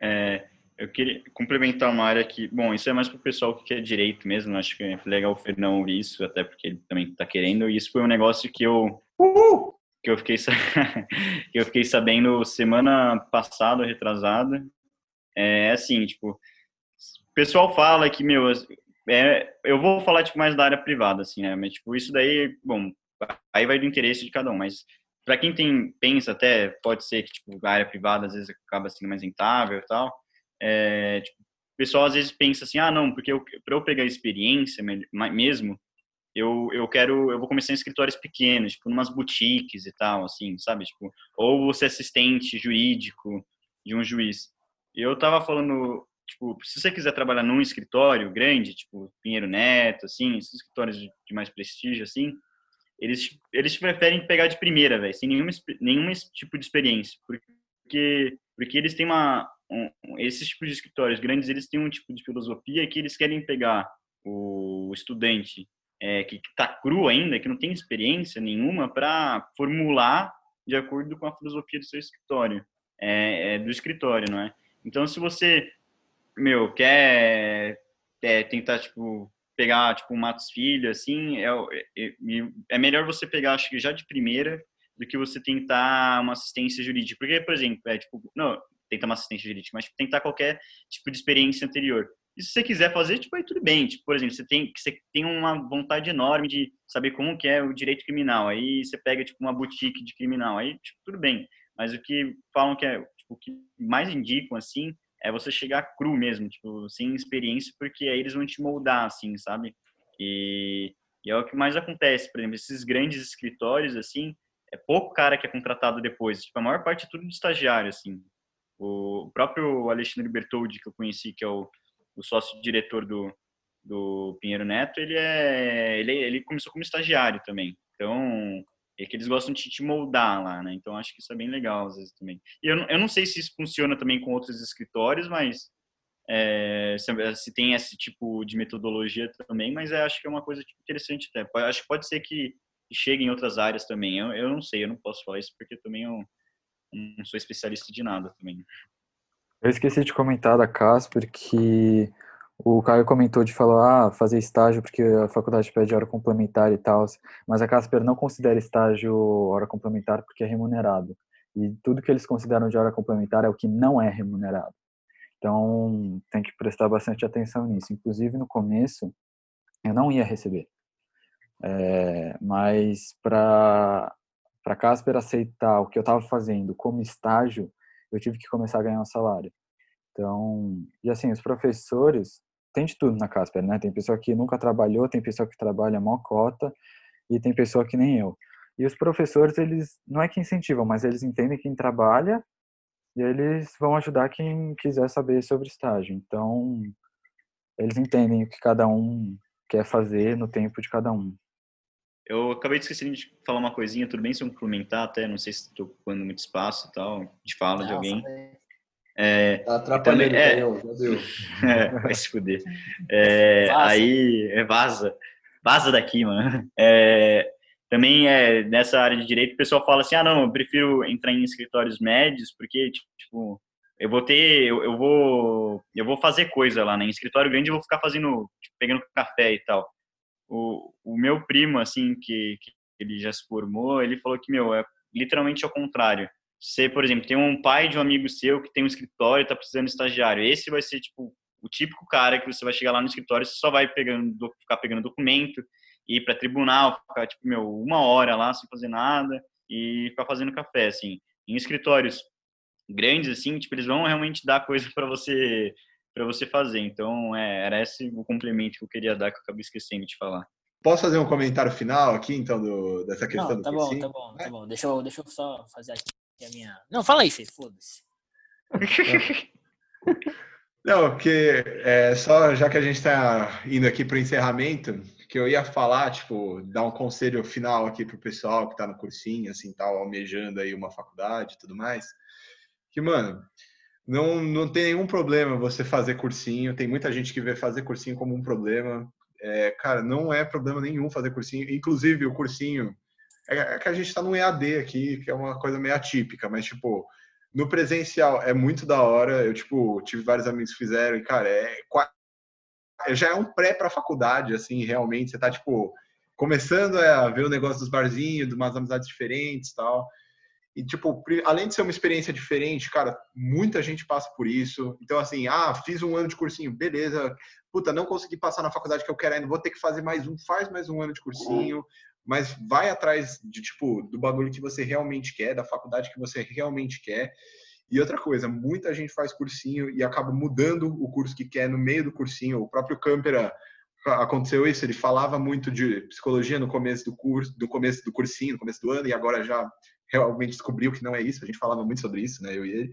C: É, eu queria complementar uma área que, bom, isso é mais para o pessoal que quer direito mesmo, acho que é legal o Fernão ouvir isso, até porque ele também está querendo, e isso foi um negócio que eu que eu fiquei que eu fiquei sabendo semana passada, retrasada. É assim, tipo, o pessoal fala que, meu, é, eu vou falar tipo mais da área privada assim, né? Mas tipo, isso daí, bom, aí vai do interesse de cada um, mas para quem tem pensa até pode ser que tipo a área privada às vezes acaba sendo mais rentável e tal é, tipo, o pessoal às vezes pensa assim, ah, não, porque para eu pegar experiência mesmo, eu, eu quero, eu vou começar em escritórios pequenos, tipo, umas boutiques e tal, assim, sabe? Tipo, ou você assistente jurídico de um juiz. Eu tava falando, tipo, se você quiser trabalhar num escritório grande, tipo, Pinheiro Neto, assim, esses escritórios de, mais prestígio, assim, eles, eles preferem pegar de primeira, velho, sem nenhum, nenhum tipo de experiência, porque, porque eles têm uma, um, esses tipos de escritórios grandes, eles têm um tipo de filosofia que eles querem pegar o estudante é, que está cru ainda, que não tem experiência nenhuma, para formular de acordo com a filosofia do seu escritório, é, é, do escritório, não é? Então, se você, meu, quer é, tentar, tipo, pegar, tipo, um Matos Filho, assim, é, é, é melhor você pegar, acho que já de primeira, do que você tentar uma assistência jurídica. Porque, por exemplo, é tipo, não, tentar uma assistência jurídica, mas tipo, tentar qualquer tipo de experiência anterior. E se você quiser fazer, tipo, aí tudo bem. Tipo, por exemplo, você tem, você tem uma vontade enorme de saber como que é o direito criminal. Aí você pega, tipo, uma boutique de criminal. Aí, tipo, tudo bem. Mas o que falam que é, tipo, o que mais indicam, assim, é você chegar cru mesmo, tipo, sem experiência, porque aí eles vão te moldar, assim, sabe? E, e é o que mais acontece. Por exemplo, esses grandes escritórios, assim, é pouco cara que é contratado depois. Tipo, a maior parte é tudo de estagiário, assim. O próprio Alexandre Bertoldi, que eu conheci, que é o, o sócio-diretor do, do Pinheiro Neto, ele, é, ele, ele começou como estagiário também. Então, é que eles gostam de te moldar lá, né? Então, acho que isso é bem legal, às vezes, também. E eu, eu não sei se isso funciona também com outros escritórios, mas é, se, se, tem esse tipo de metodologia também, mas é, acho que é uma coisa tipo, interessante até. Acho que pode ser que chegue em outras áreas também. Eu, eu não sei, eu não posso falar isso porque também eu não sou especialista de nada também.
B: Eu esqueci de comentar da Casper que o Caio comentou de falar, ah, fazer estágio porque a faculdade pede hora complementar e tal, mas a Casper não considera estágio hora complementar porque é remunerado. E tudo que eles consideram de hora complementar é o que não é remunerado. Então, tem que prestar bastante atenção nisso. Inclusive, no começo, eu não ia receber. É, mas para para Casper aceitar o que eu estava fazendo como estágio, eu tive que começar a ganhar um salário. Então, e assim, os professores, tem de tudo na Casper, né? Tem pessoa que nunca trabalhou, tem pessoa que trabalha mó cota e tem pessoa que nem eu. E os professores, eles não é que incentivam, mas eles entendem quem trabalha e eles vão ajudar quem quiser saber sobre estágio. Então, eles entendem o que cada um quer fazer no tempo de cada um.
C: Eu acabei de esquecer de falar uma coisinha, tudo bem se eu complementar até, não sei se estou ocupando muito espaço e tal, de fala não, de alguém.
E: É, tá atrapalhando, é, já deu.
C: É, vai se fuder. É, aí, é, vaza. Vaza daqui, mano. É, também é, nessa área de direito, o pessoal fala assim, ah, não, eu prefiro entrar em escritórios médios, porque, tipo, eu vou ter, eu, eu vou, eu vou fazer coisa lá, né? Em escritório grande eu vou ficar fazendo, tipo, pegando café e tal o, o meu primo, assim, que, que ele já se formou, ele falou que, meu, é literalmente ao contrário. Você, por exemplo, tem um pai de um amigo seu que tem um escritório e tá precisando de estagiário. Esse vai ser, tipo, o típico cara que você vai chegar lá no escritório, você só vai pegando, ficar pegando documento, ir para tribunal, ficar, tipo, meu, uma hora lá sem fazer nada e ficar fazendo café, assim. Em escritórios grandes, assim, tipo, eles vão realmente dar coisa para você para você fazer. Então, é, era esse o complemento que eu queria dar, que eu acabei esquecendo de falar.
G: Posso fazer um comentário final aqui, então, do, dessa questão
D: Não, tá
G: do
D: bom, tá bom, tá bom. Deixa eu, deixa eu só fazer aqui a minha... Não, fala aí, Fê, foda-se.
G: Não, porque é, só já que a gente está indo aqui para o encerramento, que eu ia falar, tipo, dar um conselho final aqui pro pessoal que está no cursinho, assim, tal, almejando aí uma faculdade e tudo mais, que, mano, não, não tem nenhum problema você fazer cursinho, tem muita gente que vê fazer cursinho como um problema, é, cara, não é problema nenhum fazer cursinho, inclusive o cursinho, é, é que a gente está no EAD aqui, que é uma coisa meio atípica, mas, tipo, no presencial é muito da hora. Eu, tipo, tive vários amigos que fizeram e, cara, é já é um pré para faculdade, assim, realmente. Você tá, tipo, começando a ver o negócio dos barzinhos, de umas amizades diferentes tal. E, tipo, além de ser uma experiência diferente, cara, muita gente passa por isso. Então, assim, ah, fiz um ano de cursinho, beleza. Puta, não consegui passar na faculdade que eu quero ainda, vou ter que fazer mais um. Faz mais um ano de cursinho mas vai atrás de tipo do bagulho que você realmente quer, da faculdade que você realmente quer. E outra coisa, muita gente faz cursinho e acaba mudando o curso que quer no meio do cursinho. O próprio Campera aconteceu isso, ele falava muito de psicologia no começo do curso, do começo do cursinho, no começo do ano, e agora já realmente descobriu que não é isso. A gente falava muito sobre isso, né, eu e ele.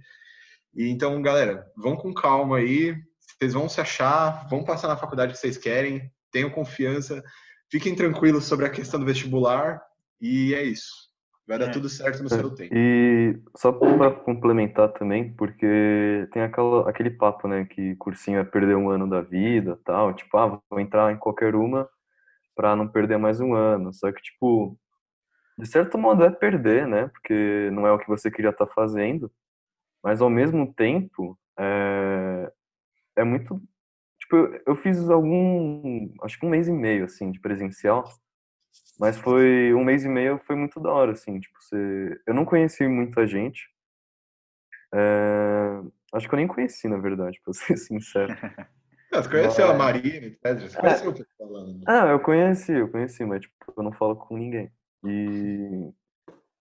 G: E então, galera, vão com calma aí, vocês vão se achar, vão passar na faculdade que vocês querem, tenham confiança Fiquem tranquilos sobre a questão do vestibular e é isso. Vai dar é. tudo certo no é. seu tempo.
F: E só para complementar também, porque tem aquela, aquele papo, né, que cursinho é perder um ano da vida, tal, tipo, ah, vou entrar em qualquer uma para não perder mais um ano. Só que tipo, de certo modo é perder, né? Porque não é o que você queria estar tá fazendo, mas ao mesmo tempo é, é muito Tipo, eu fiz algum, acho que um mês e meio, assim, de presencial. Mas foi, um mês e meio foi muito da hora, assim, tipo, você... Eu não conheci muita gente. É... Acho que eu nem conheci, na verdade, pra ser sincero.
G: Não, você conheceu mas... a Maria, etc. Você conheceu o que eu tô falando.
F: Ah, eu conheci, eu conheci, mas, tipo, eu não falo com ninguém. E...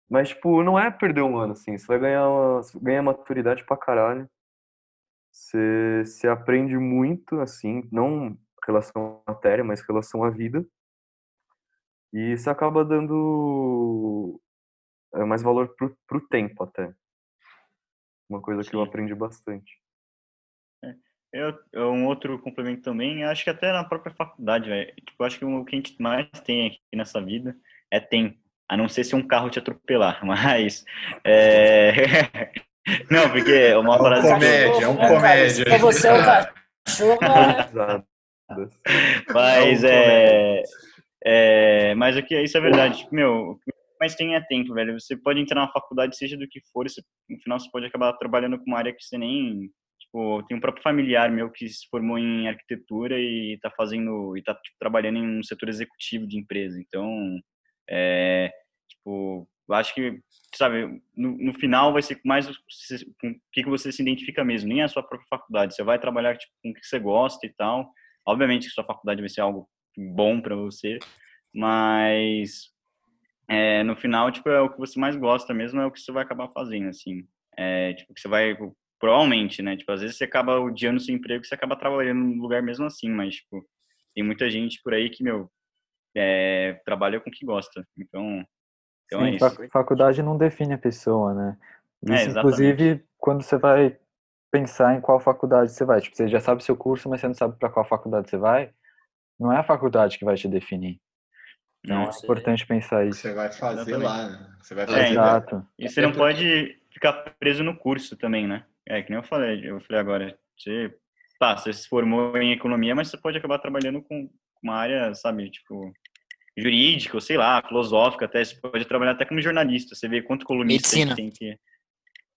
F: Mas, tipo, não é perder um ano, assim. Você vai ganhar, uma... ganhar maturidade pra caralho. Você, se aprende muito, assim, não relação à matéria, mas relação à vida. E você acaba dando é, mais valor pro, pro tempo até. Uma coisa Sim. que eu aprendi bastante.
C: É. Eu, um outro complemento também, acho que até na própria faculdade, velho. Tipo, acho que o que a gente mais tem aqui nessa vida é tempo. A não ser se um carro te atropelar, mas é, Não, porque é uma
G: é um comédia, é um comédia.
D: Se você é um cachorro.
C: mas é, é. Mas aqui, isso é verdade. Tipo, meu, mas tenha tempo, velho. Você pode entrar na faculdade, seja do que for, você, no final você pode acabar trabalhando com uma área que você nem. Tipo, tem um próprio familiar meu que se formou em arquitetura e tá fazendo. e tá tipo, trabalhando em um setor executivo de empresa. Então, é. Tipo, eu acho que, sabe, no, no final vai ser mais o que, que você se identifica mesmo, nem a sua própria faculdade. Você vai trabalhar tipo, com o que você gosta e tal. Obviamente que sua faculdade vai ser algo bom para você, mas é, no final, tipo, é o que você mais gosta mesmo, é o que você vai acabar fazendo, assim. É, tipo, que você vai, provavelmente, né? Tipo, às vezes você acaba odiando seu emprego, você acaba trabalhando no lugar mesmo assim, mas, tipo, tem muita gente por aí que, meu, é, trabalha com o que gosta. Então, então Sim, é isso.
B: Faculdade não define a pessoa, né? É, isso, é, inclusive, quando você vai pensar em qual faculdade você vai. Tipo, você já sabe o seu curso, mas você não sabe para qual faculdade você vai. Não é a faculdade que vai te definir. Então não, é importante pensar isso.
G: Você vai fazer Exatamente. lá, né? Você vai
C: é, fazer. É, exato. E você não pode ficar preso no curso também, né? É que nem eu falei, eu falei agora. Você, tá, você se formou em economia, mas você pode acabar trabalhando com uma área, sabe, tipo, jurídica, sei lá, filosófica até, você pode trabalhar até como jornalista, você vê quanto colunista tem que...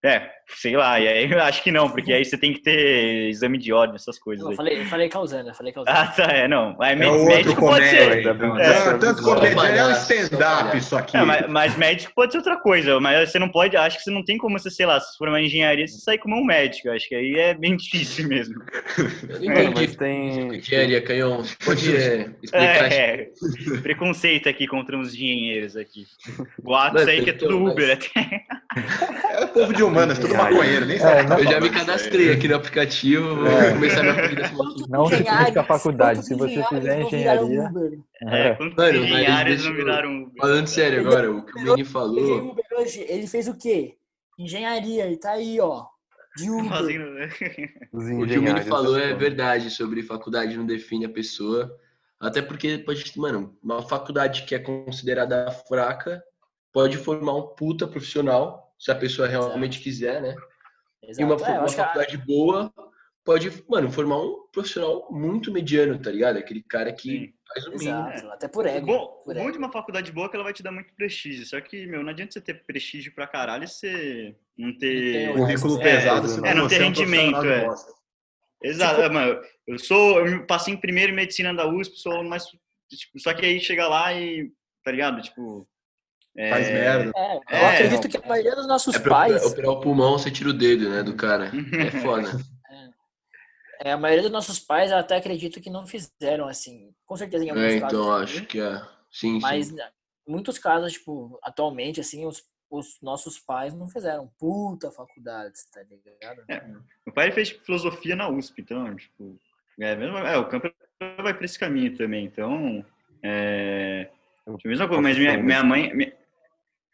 C: É, sei lá, e aí eu acho que não, porque aí você tem que ter exame de ordem, essas coisas.
D: Eu falei, eu falei causando, eu falei causando.
C: Ah, tá, é, não. Mas
G: é médico pode ser. É, tanto comédia, é um stand-up isso aqui.
C: É, mas, mas, médico pode ser outra coisa, mas você não pode, acho que você não tem como você, sei lá, se for uma engenharia, você sair como um médico, acho que aí é bem difícil mesmo.
E: Eu entendi. É, tem... Engenharia, canhão, pode é, explicar?
C: É, preconceito aqui contra os engenheiros aqui. Boatos aí que é tudo Uber até.
G: É povo de humanas, tudo maconheiro, nem sabe.
E: É, eu já me cadastrei aqui no aplicativo, vou é. começar minha
B: vida Não significa faculdade, se você fizer engenharia.
C: É, é. Mano, não viraram Uber.
E: Falando sério agora, o que o Mini falou.
D: Ele fez o quê? Engenharia, e tá aí, ó. De Uber.
C: Fazendo, né?
E: O que o Mini falou é verdade sobre faculdade não define a pessoa. Até porque pode, mano, uma faculdade que é considerada fraca pode formar um puta profissional, se a pessoa realmente quiser, né? E uma,
D: Exato. É,
E: uma
D: acho que a-
E: faculdade boa pode, mano, formar um profissional muito mediano, tá ligado? Aquele cara que
C: Sim.
E: faz o mínimo.
D: Exato, até por ego.
C: bom,
D: por
C: bom
D: ego.
C: de uma faculdade boa é que ela vai te dar muito prestígio. Só que, meu, não adianta você ter prestígio pra caralho e você não ter.
D: Tem
G: Currículo
D: É,
G: pesado,
F: é,
G: você
C: é, não
G: um profissional
C: rendimento, é.
G: bosta.
C: Exato, é, mano. Eu sou. Eu passei em primeiro em medicina da USP, sou mais. Tipo, só que aí chega lá e. Tá ligado? Tipo. É,
G: Faz merda.
D: É, eu
C: É,
D: acredito que a maioria dos nossos
E: É pra
D: pais,
E: operar, operar o pulmão, você tira o dedo, né, do cara. É foda.
D: é, a maioria dos nossos pais eu até acredito que não fizeram assim. Com certeza em alguns
E: É,
D: casos.
E: então
D: sim,
E: acho que é. Sim,
D: Mas
E: sim.
D: né, em muitos casos, tipo, atualmente, assim, os, os nossos pais não fizeram puta faculdades, tá ligado?
C: Meu pai fez filosofia na USP, então, tipo. É, mesmo- é, o campo vai pra esse caminho também, então. É. tipo, a mesma coisa, mas minha, minha mãe. minha-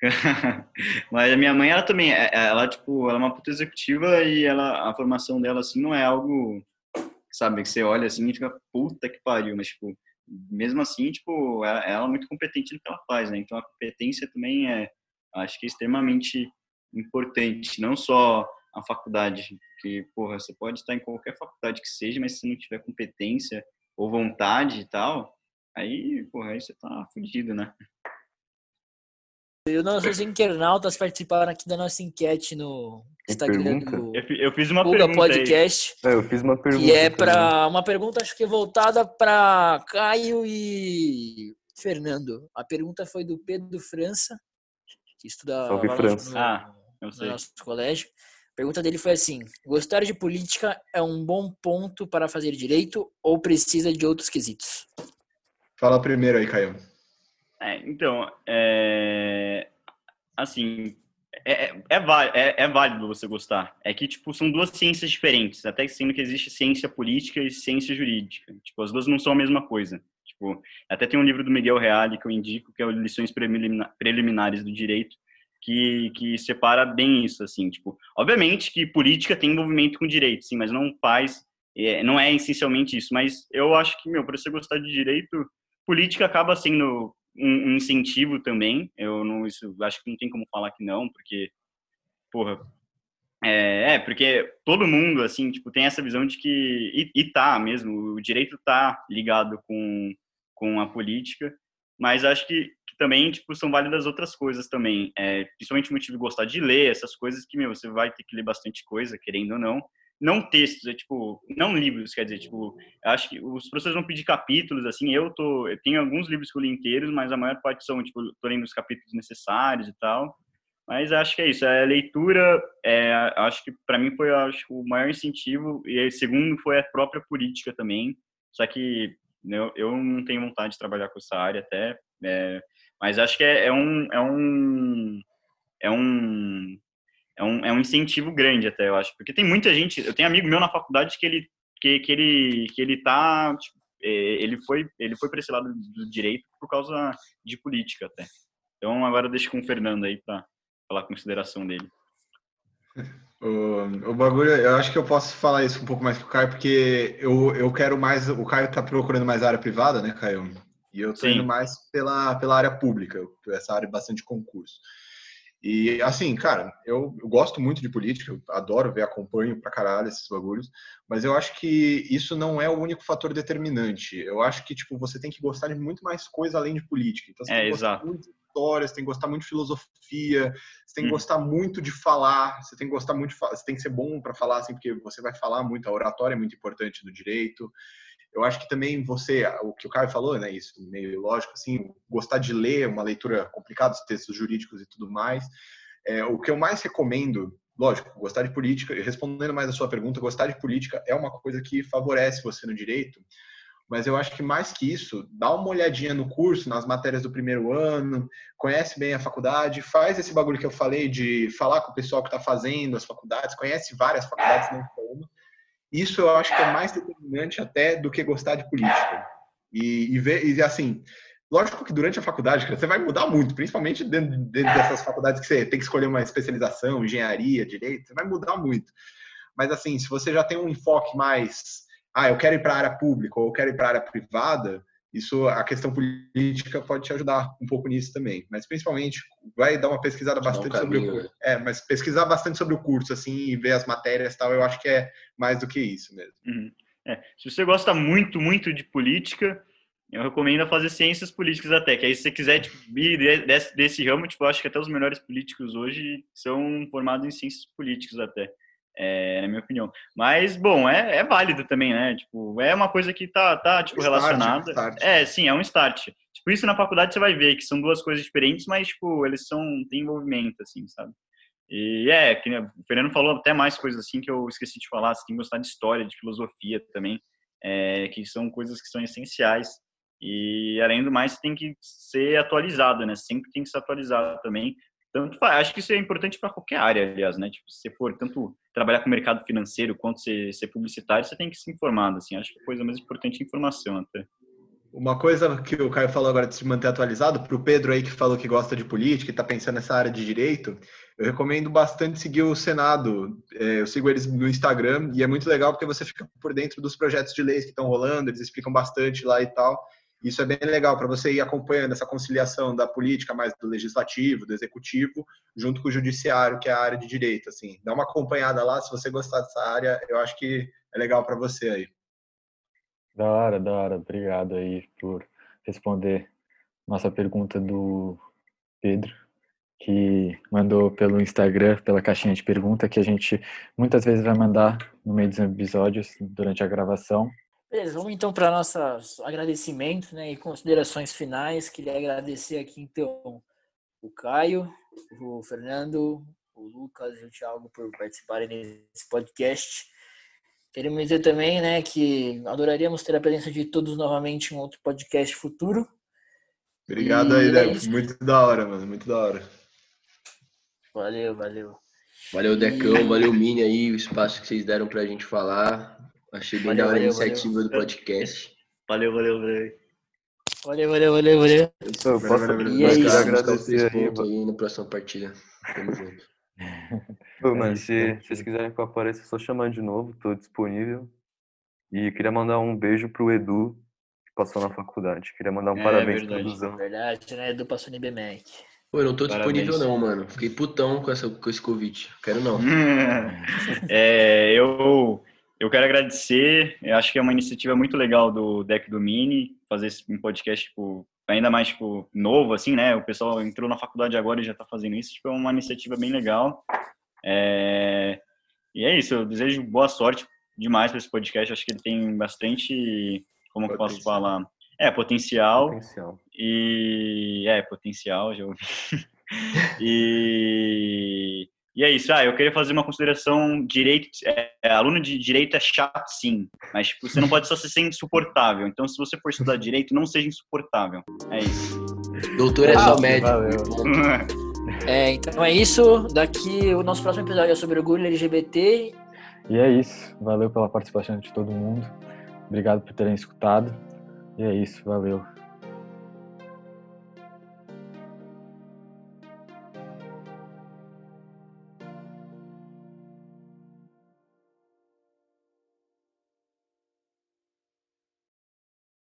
C: mas a minha mãe, ela também, é- ela, tipo, ela é uma puta executiva e ela, a formação dela, assim, não é algo, sabe, que você olha assim e fica, puta que pariu, mas, tipo, mesmo assim, tipo, ela, ela é muito competente no que ela faz, né? Então a competência também é, acho que é extremamente importante, não só a faculdade, que, porra, você pode estar em qualquer faculdade que seja, mas se não tiver competência ou vontade e tal, aí, porra, aí você tá fudido, né?
D: E os nossos internautas participaram aqui da nossa enquete no Instagram
F: pergunta?
D: do
C: Eu, fi- eu fiz uma.
D: Podcast,
F: É, eu fiz uma pergunta.
D: que é para uma pergunta, acho que voltada para Caio e Fernando. A pergunta foi do Pedro França, que estuda
F: Salve, França.
D: no-
C: Ah, eu
D: no
C: sei.
D: nosso colégio. A pergunta dele foi assim: gostar de política é um bom ponto para fazer direito ou precisa de outros quesitos?
G: Fala primeiro aí, Caio.
C: É, então, é, assim, é, é, é, é- é válido você gostar. É que, tipo, são duas ciências diferentes, até sendo que existe ciência política e ciência jurídica. Tipo, as duas não são a mesma coisa. Tipo, até tem um livro do Miguel Reale que eu indico, que é o Lições Prelimina- Preliminares do Direito, que, que separa bem isso, assim, tipo, obviamente que política tem envolvimento com direito, sim, mas não faz, é, não é essencialmente isso, mas eu acho que, meu, para você gostar de direito, política acaba sendo um, incentivo também. Eu não isso, acho que não tem como falar que não, porque porra, é, é, porque todo mundo assim, tipo, tem essa visão de que e, e tá mesmo, o direito tá ligado com com a política, mas acho que, que também tipo são válidas outras coisas também, é, principalmente o motivo de gostar de ler essas coisas que meu, você vai ter que ler bastante coisa, querendo ou não. Não textos, é tipo, não livros, quer dizer, tipo, acho que os professores vão pedir capítulos, assim, eu tô, eu tenho alguns livros que eu li inteiros, mas a maior parte são, tipo, tô lendo os capítulos necessários e tal, mas acho que é isso, é leitura, é, acho que para mim foi acho, o maior incentivo, e segundo foi a própria política também, só que eu, eu não tenho vontade de trabalhar com essa área até, é, mas acho que é, é um, é um, é um, é um, é um incentivo grande até, eu acho, porque tem muita gente, eu tenho amigo meu na faculdade que ele que, que ele que ele tá tipo, é, ele foi ele foi para esse lado do direito por causa de política até. Então agora deixa com o Fernando aí para falar a consideração dele.
G: O, o bagulho, eu acho que eu posso falar isso um pouco mais que o Caio, porque eu, eu quero mais. O Caio tá procurando mais área privada, né, Caio? E eu tô
C: Sim.
G: indo mais pela, pela área pública, essa área bastante concurso. E assim, cara, eu, eu gosto muito de política, eu adoro ver, acompanho pra caralho esses bagulhos, mas eu acho que isso não é o único fator determinante. Eu acho que, tipo, você tem que gostar de muito mais coisa além de política. Então, você
C: É,
G: tem que gostar
C: exato.
G: muito de história, você tem que gostar muito de filosofia, você tem que
C: Hum.
G: gostar muito de falar, você tem que gostar muito de falar, você tem que ser bom para falar, assim, porque você vai falar muito, a oratória é muito importante do direito. Eu acho que também você, o que o Caio falou, né, isso meio lógico, assim, gostar de ler uma leitura complicada, os textos jurídicos e tudo mais. É, o que eu mais recomendo, lógico, gostar de política, respondendo mais a sua pergunta, gostar de política é uma coisa que favorece você no direito, mas eu acho que mais que isso, dá uma olhadinha no curso, nas matérias do primeiro ano, conhece bem a faculdade, faz esse bagulho que eu falei de falar com o pessoal que está fazendo as faculdades, conhece várias faculdades, não só uma. Isso eu acho que é mais determinante até do que gostar de política. E, e ver, e assim, lógico que durante a faculdade, cara, você vai mudar muito, principalmente dentro, dentro dessas faculdades que você tem que escolher uma especialização, engenharia, direito, você vai mudar muito. Mas assim, se você já tem um enfoque mais, ah, eu quero ir para a área pública ou eu quero ir para a área privada, isso a questão política pode te ajudar um pouco nisso também. Mas principalmente vai dar uma pesquisada bastante um sobre o curso. Né? É, mas pesquisar bastante sobre o curso assim e ver as matérias tal, eu acho que é mais do que isso mesmo.
C: Uhum. É, se você gosta muito, muito de política, eu recomendo fazer ciências políticas até, que aí se você quiser tipo, ir desse, desse ramo, tipo, eu acho que até os melhores políticos hoje são formados em ciências políticas até, é, na minha opinião. Mas, bom, é, é válido também, né? Tipo, é uma coisa que tá, tá tipo, relacionada. Start, start. É, sim, é um start. Tipo, isso na faculdade você vai ver que são duas coisas diferentes, mas, tipo, eles são, têm envolvimento, assim, sabe? E é, que o Fernando falou até mais coisas assim que eu esqueci de falar, você tem que gostar de história, de filosofia também, é, que são coisas que são essenciais. E além do mais, tem que ser atualizado, né? Sempre tem que ser atualizado também. Tanto acho que isso é importante para qualquer área, aliás, né? Tipo, se você for tanto trabalhar com o mercado financeiro quanto ser, ser publicitário, você tem que se informar, assim. Acho que a coisa mais importante é informação até.
G: Uma coisa que o Caio falou agora de se manter atualizado, para o Pedro aí que falou que gosta de política e está pensando nessa área de direito, eu recomendo bastante seguir o Senado. É, eu sigo eles no Instagram e é muito legal porque você fica por dentro dos projetos de leis que estão rolando, eles explicam bastante lá e tal. Isso é bem legal para você ir acompanhando essa conciliação da política mais do legislativo, do executivo, junto com o judiciário, que é a área de direito. Assim, dá uma acompanhada lá, se você gostar dessa área, eu acho que é legal para você aí.
B: Da hora, da hora. Obrigado aí por responder nossa pergunta do Pedro, que mandou pelo Instagram, pela caixinha de pergunta, que a gente muitas vezes vai mandar no meio dos episódios durante a gravação.
D: Beleza, vamos então para nossos agradecimentos né, e considerações finais. Queria agradecer aqui então o Caio, o Fernando, o Lucas e o Thiago por participarem desse podcast. Queremos dizer também né, que adoraríamos ter a presença de todos novamente em outro podcast futuro.
G: Obrigado e aí, Deco. É muito da hora, mano. Muito da hora.
D: Valeu, valeu.
E: Valeu, Decão. E... Valeu, Mini aí, o espaço que vocês deram pra gente falar. Achei bem valeu, da hora a iniciativa valeu. do podcast.
C: Valeu, valeu, valeu.
D: Valeu, valeu, valeu, valeu.
F: Eu posso valeu, é isso. agradecer aí,
E: aí na próxima partida. Tamo junto.
F: Pô, mas se vocês quiserem que eu apareça, é só chamar de novo, tô disponível. E queria mandar um beijo pro Edu, que passou na faculdade. Queria mandar um é, parabéns
D: verdade. pro Eduzão. Verdade, né? Edu passou no IBMEC.
E: Pô, eu não tô disponível Parabéns. não, mano. Fiquei putão com, essa, com esse convite. Quero não.
C: é, eu eu quero agradecer, eu acho que é uma iniciativa muito legal do Deck do Mini, fazer um podcast, tipo, ainda mais, tipo, novo, assim, né? O pessoal entrou na faculdade agora e já tá fazendo isso, tipo, é uma iniciativa bem legal. É... E é isso, eu desejo boa sorte demais para esse podcast, acho que ele tem bastante, como eu posso falar? É, potencial. Potencial. E... É, potencial, já ouvi. e... E é isso. Ah, eu queria fazer uma consideração. Direito, é, é, aluno de direito é chato, sim. Mas tipo, você não pode só ser insuportável. Então, se você for estudar direito, não seja insuportável. É isso.
E: Doutor é só médico.
D: É, então é isso. Daqui o nosso próximo episódio é sobre orgulho LGBT.
B: E é isso. Valeu pela participação de todo mundo. Obrigado por terem escutado. E é isso. Valeu.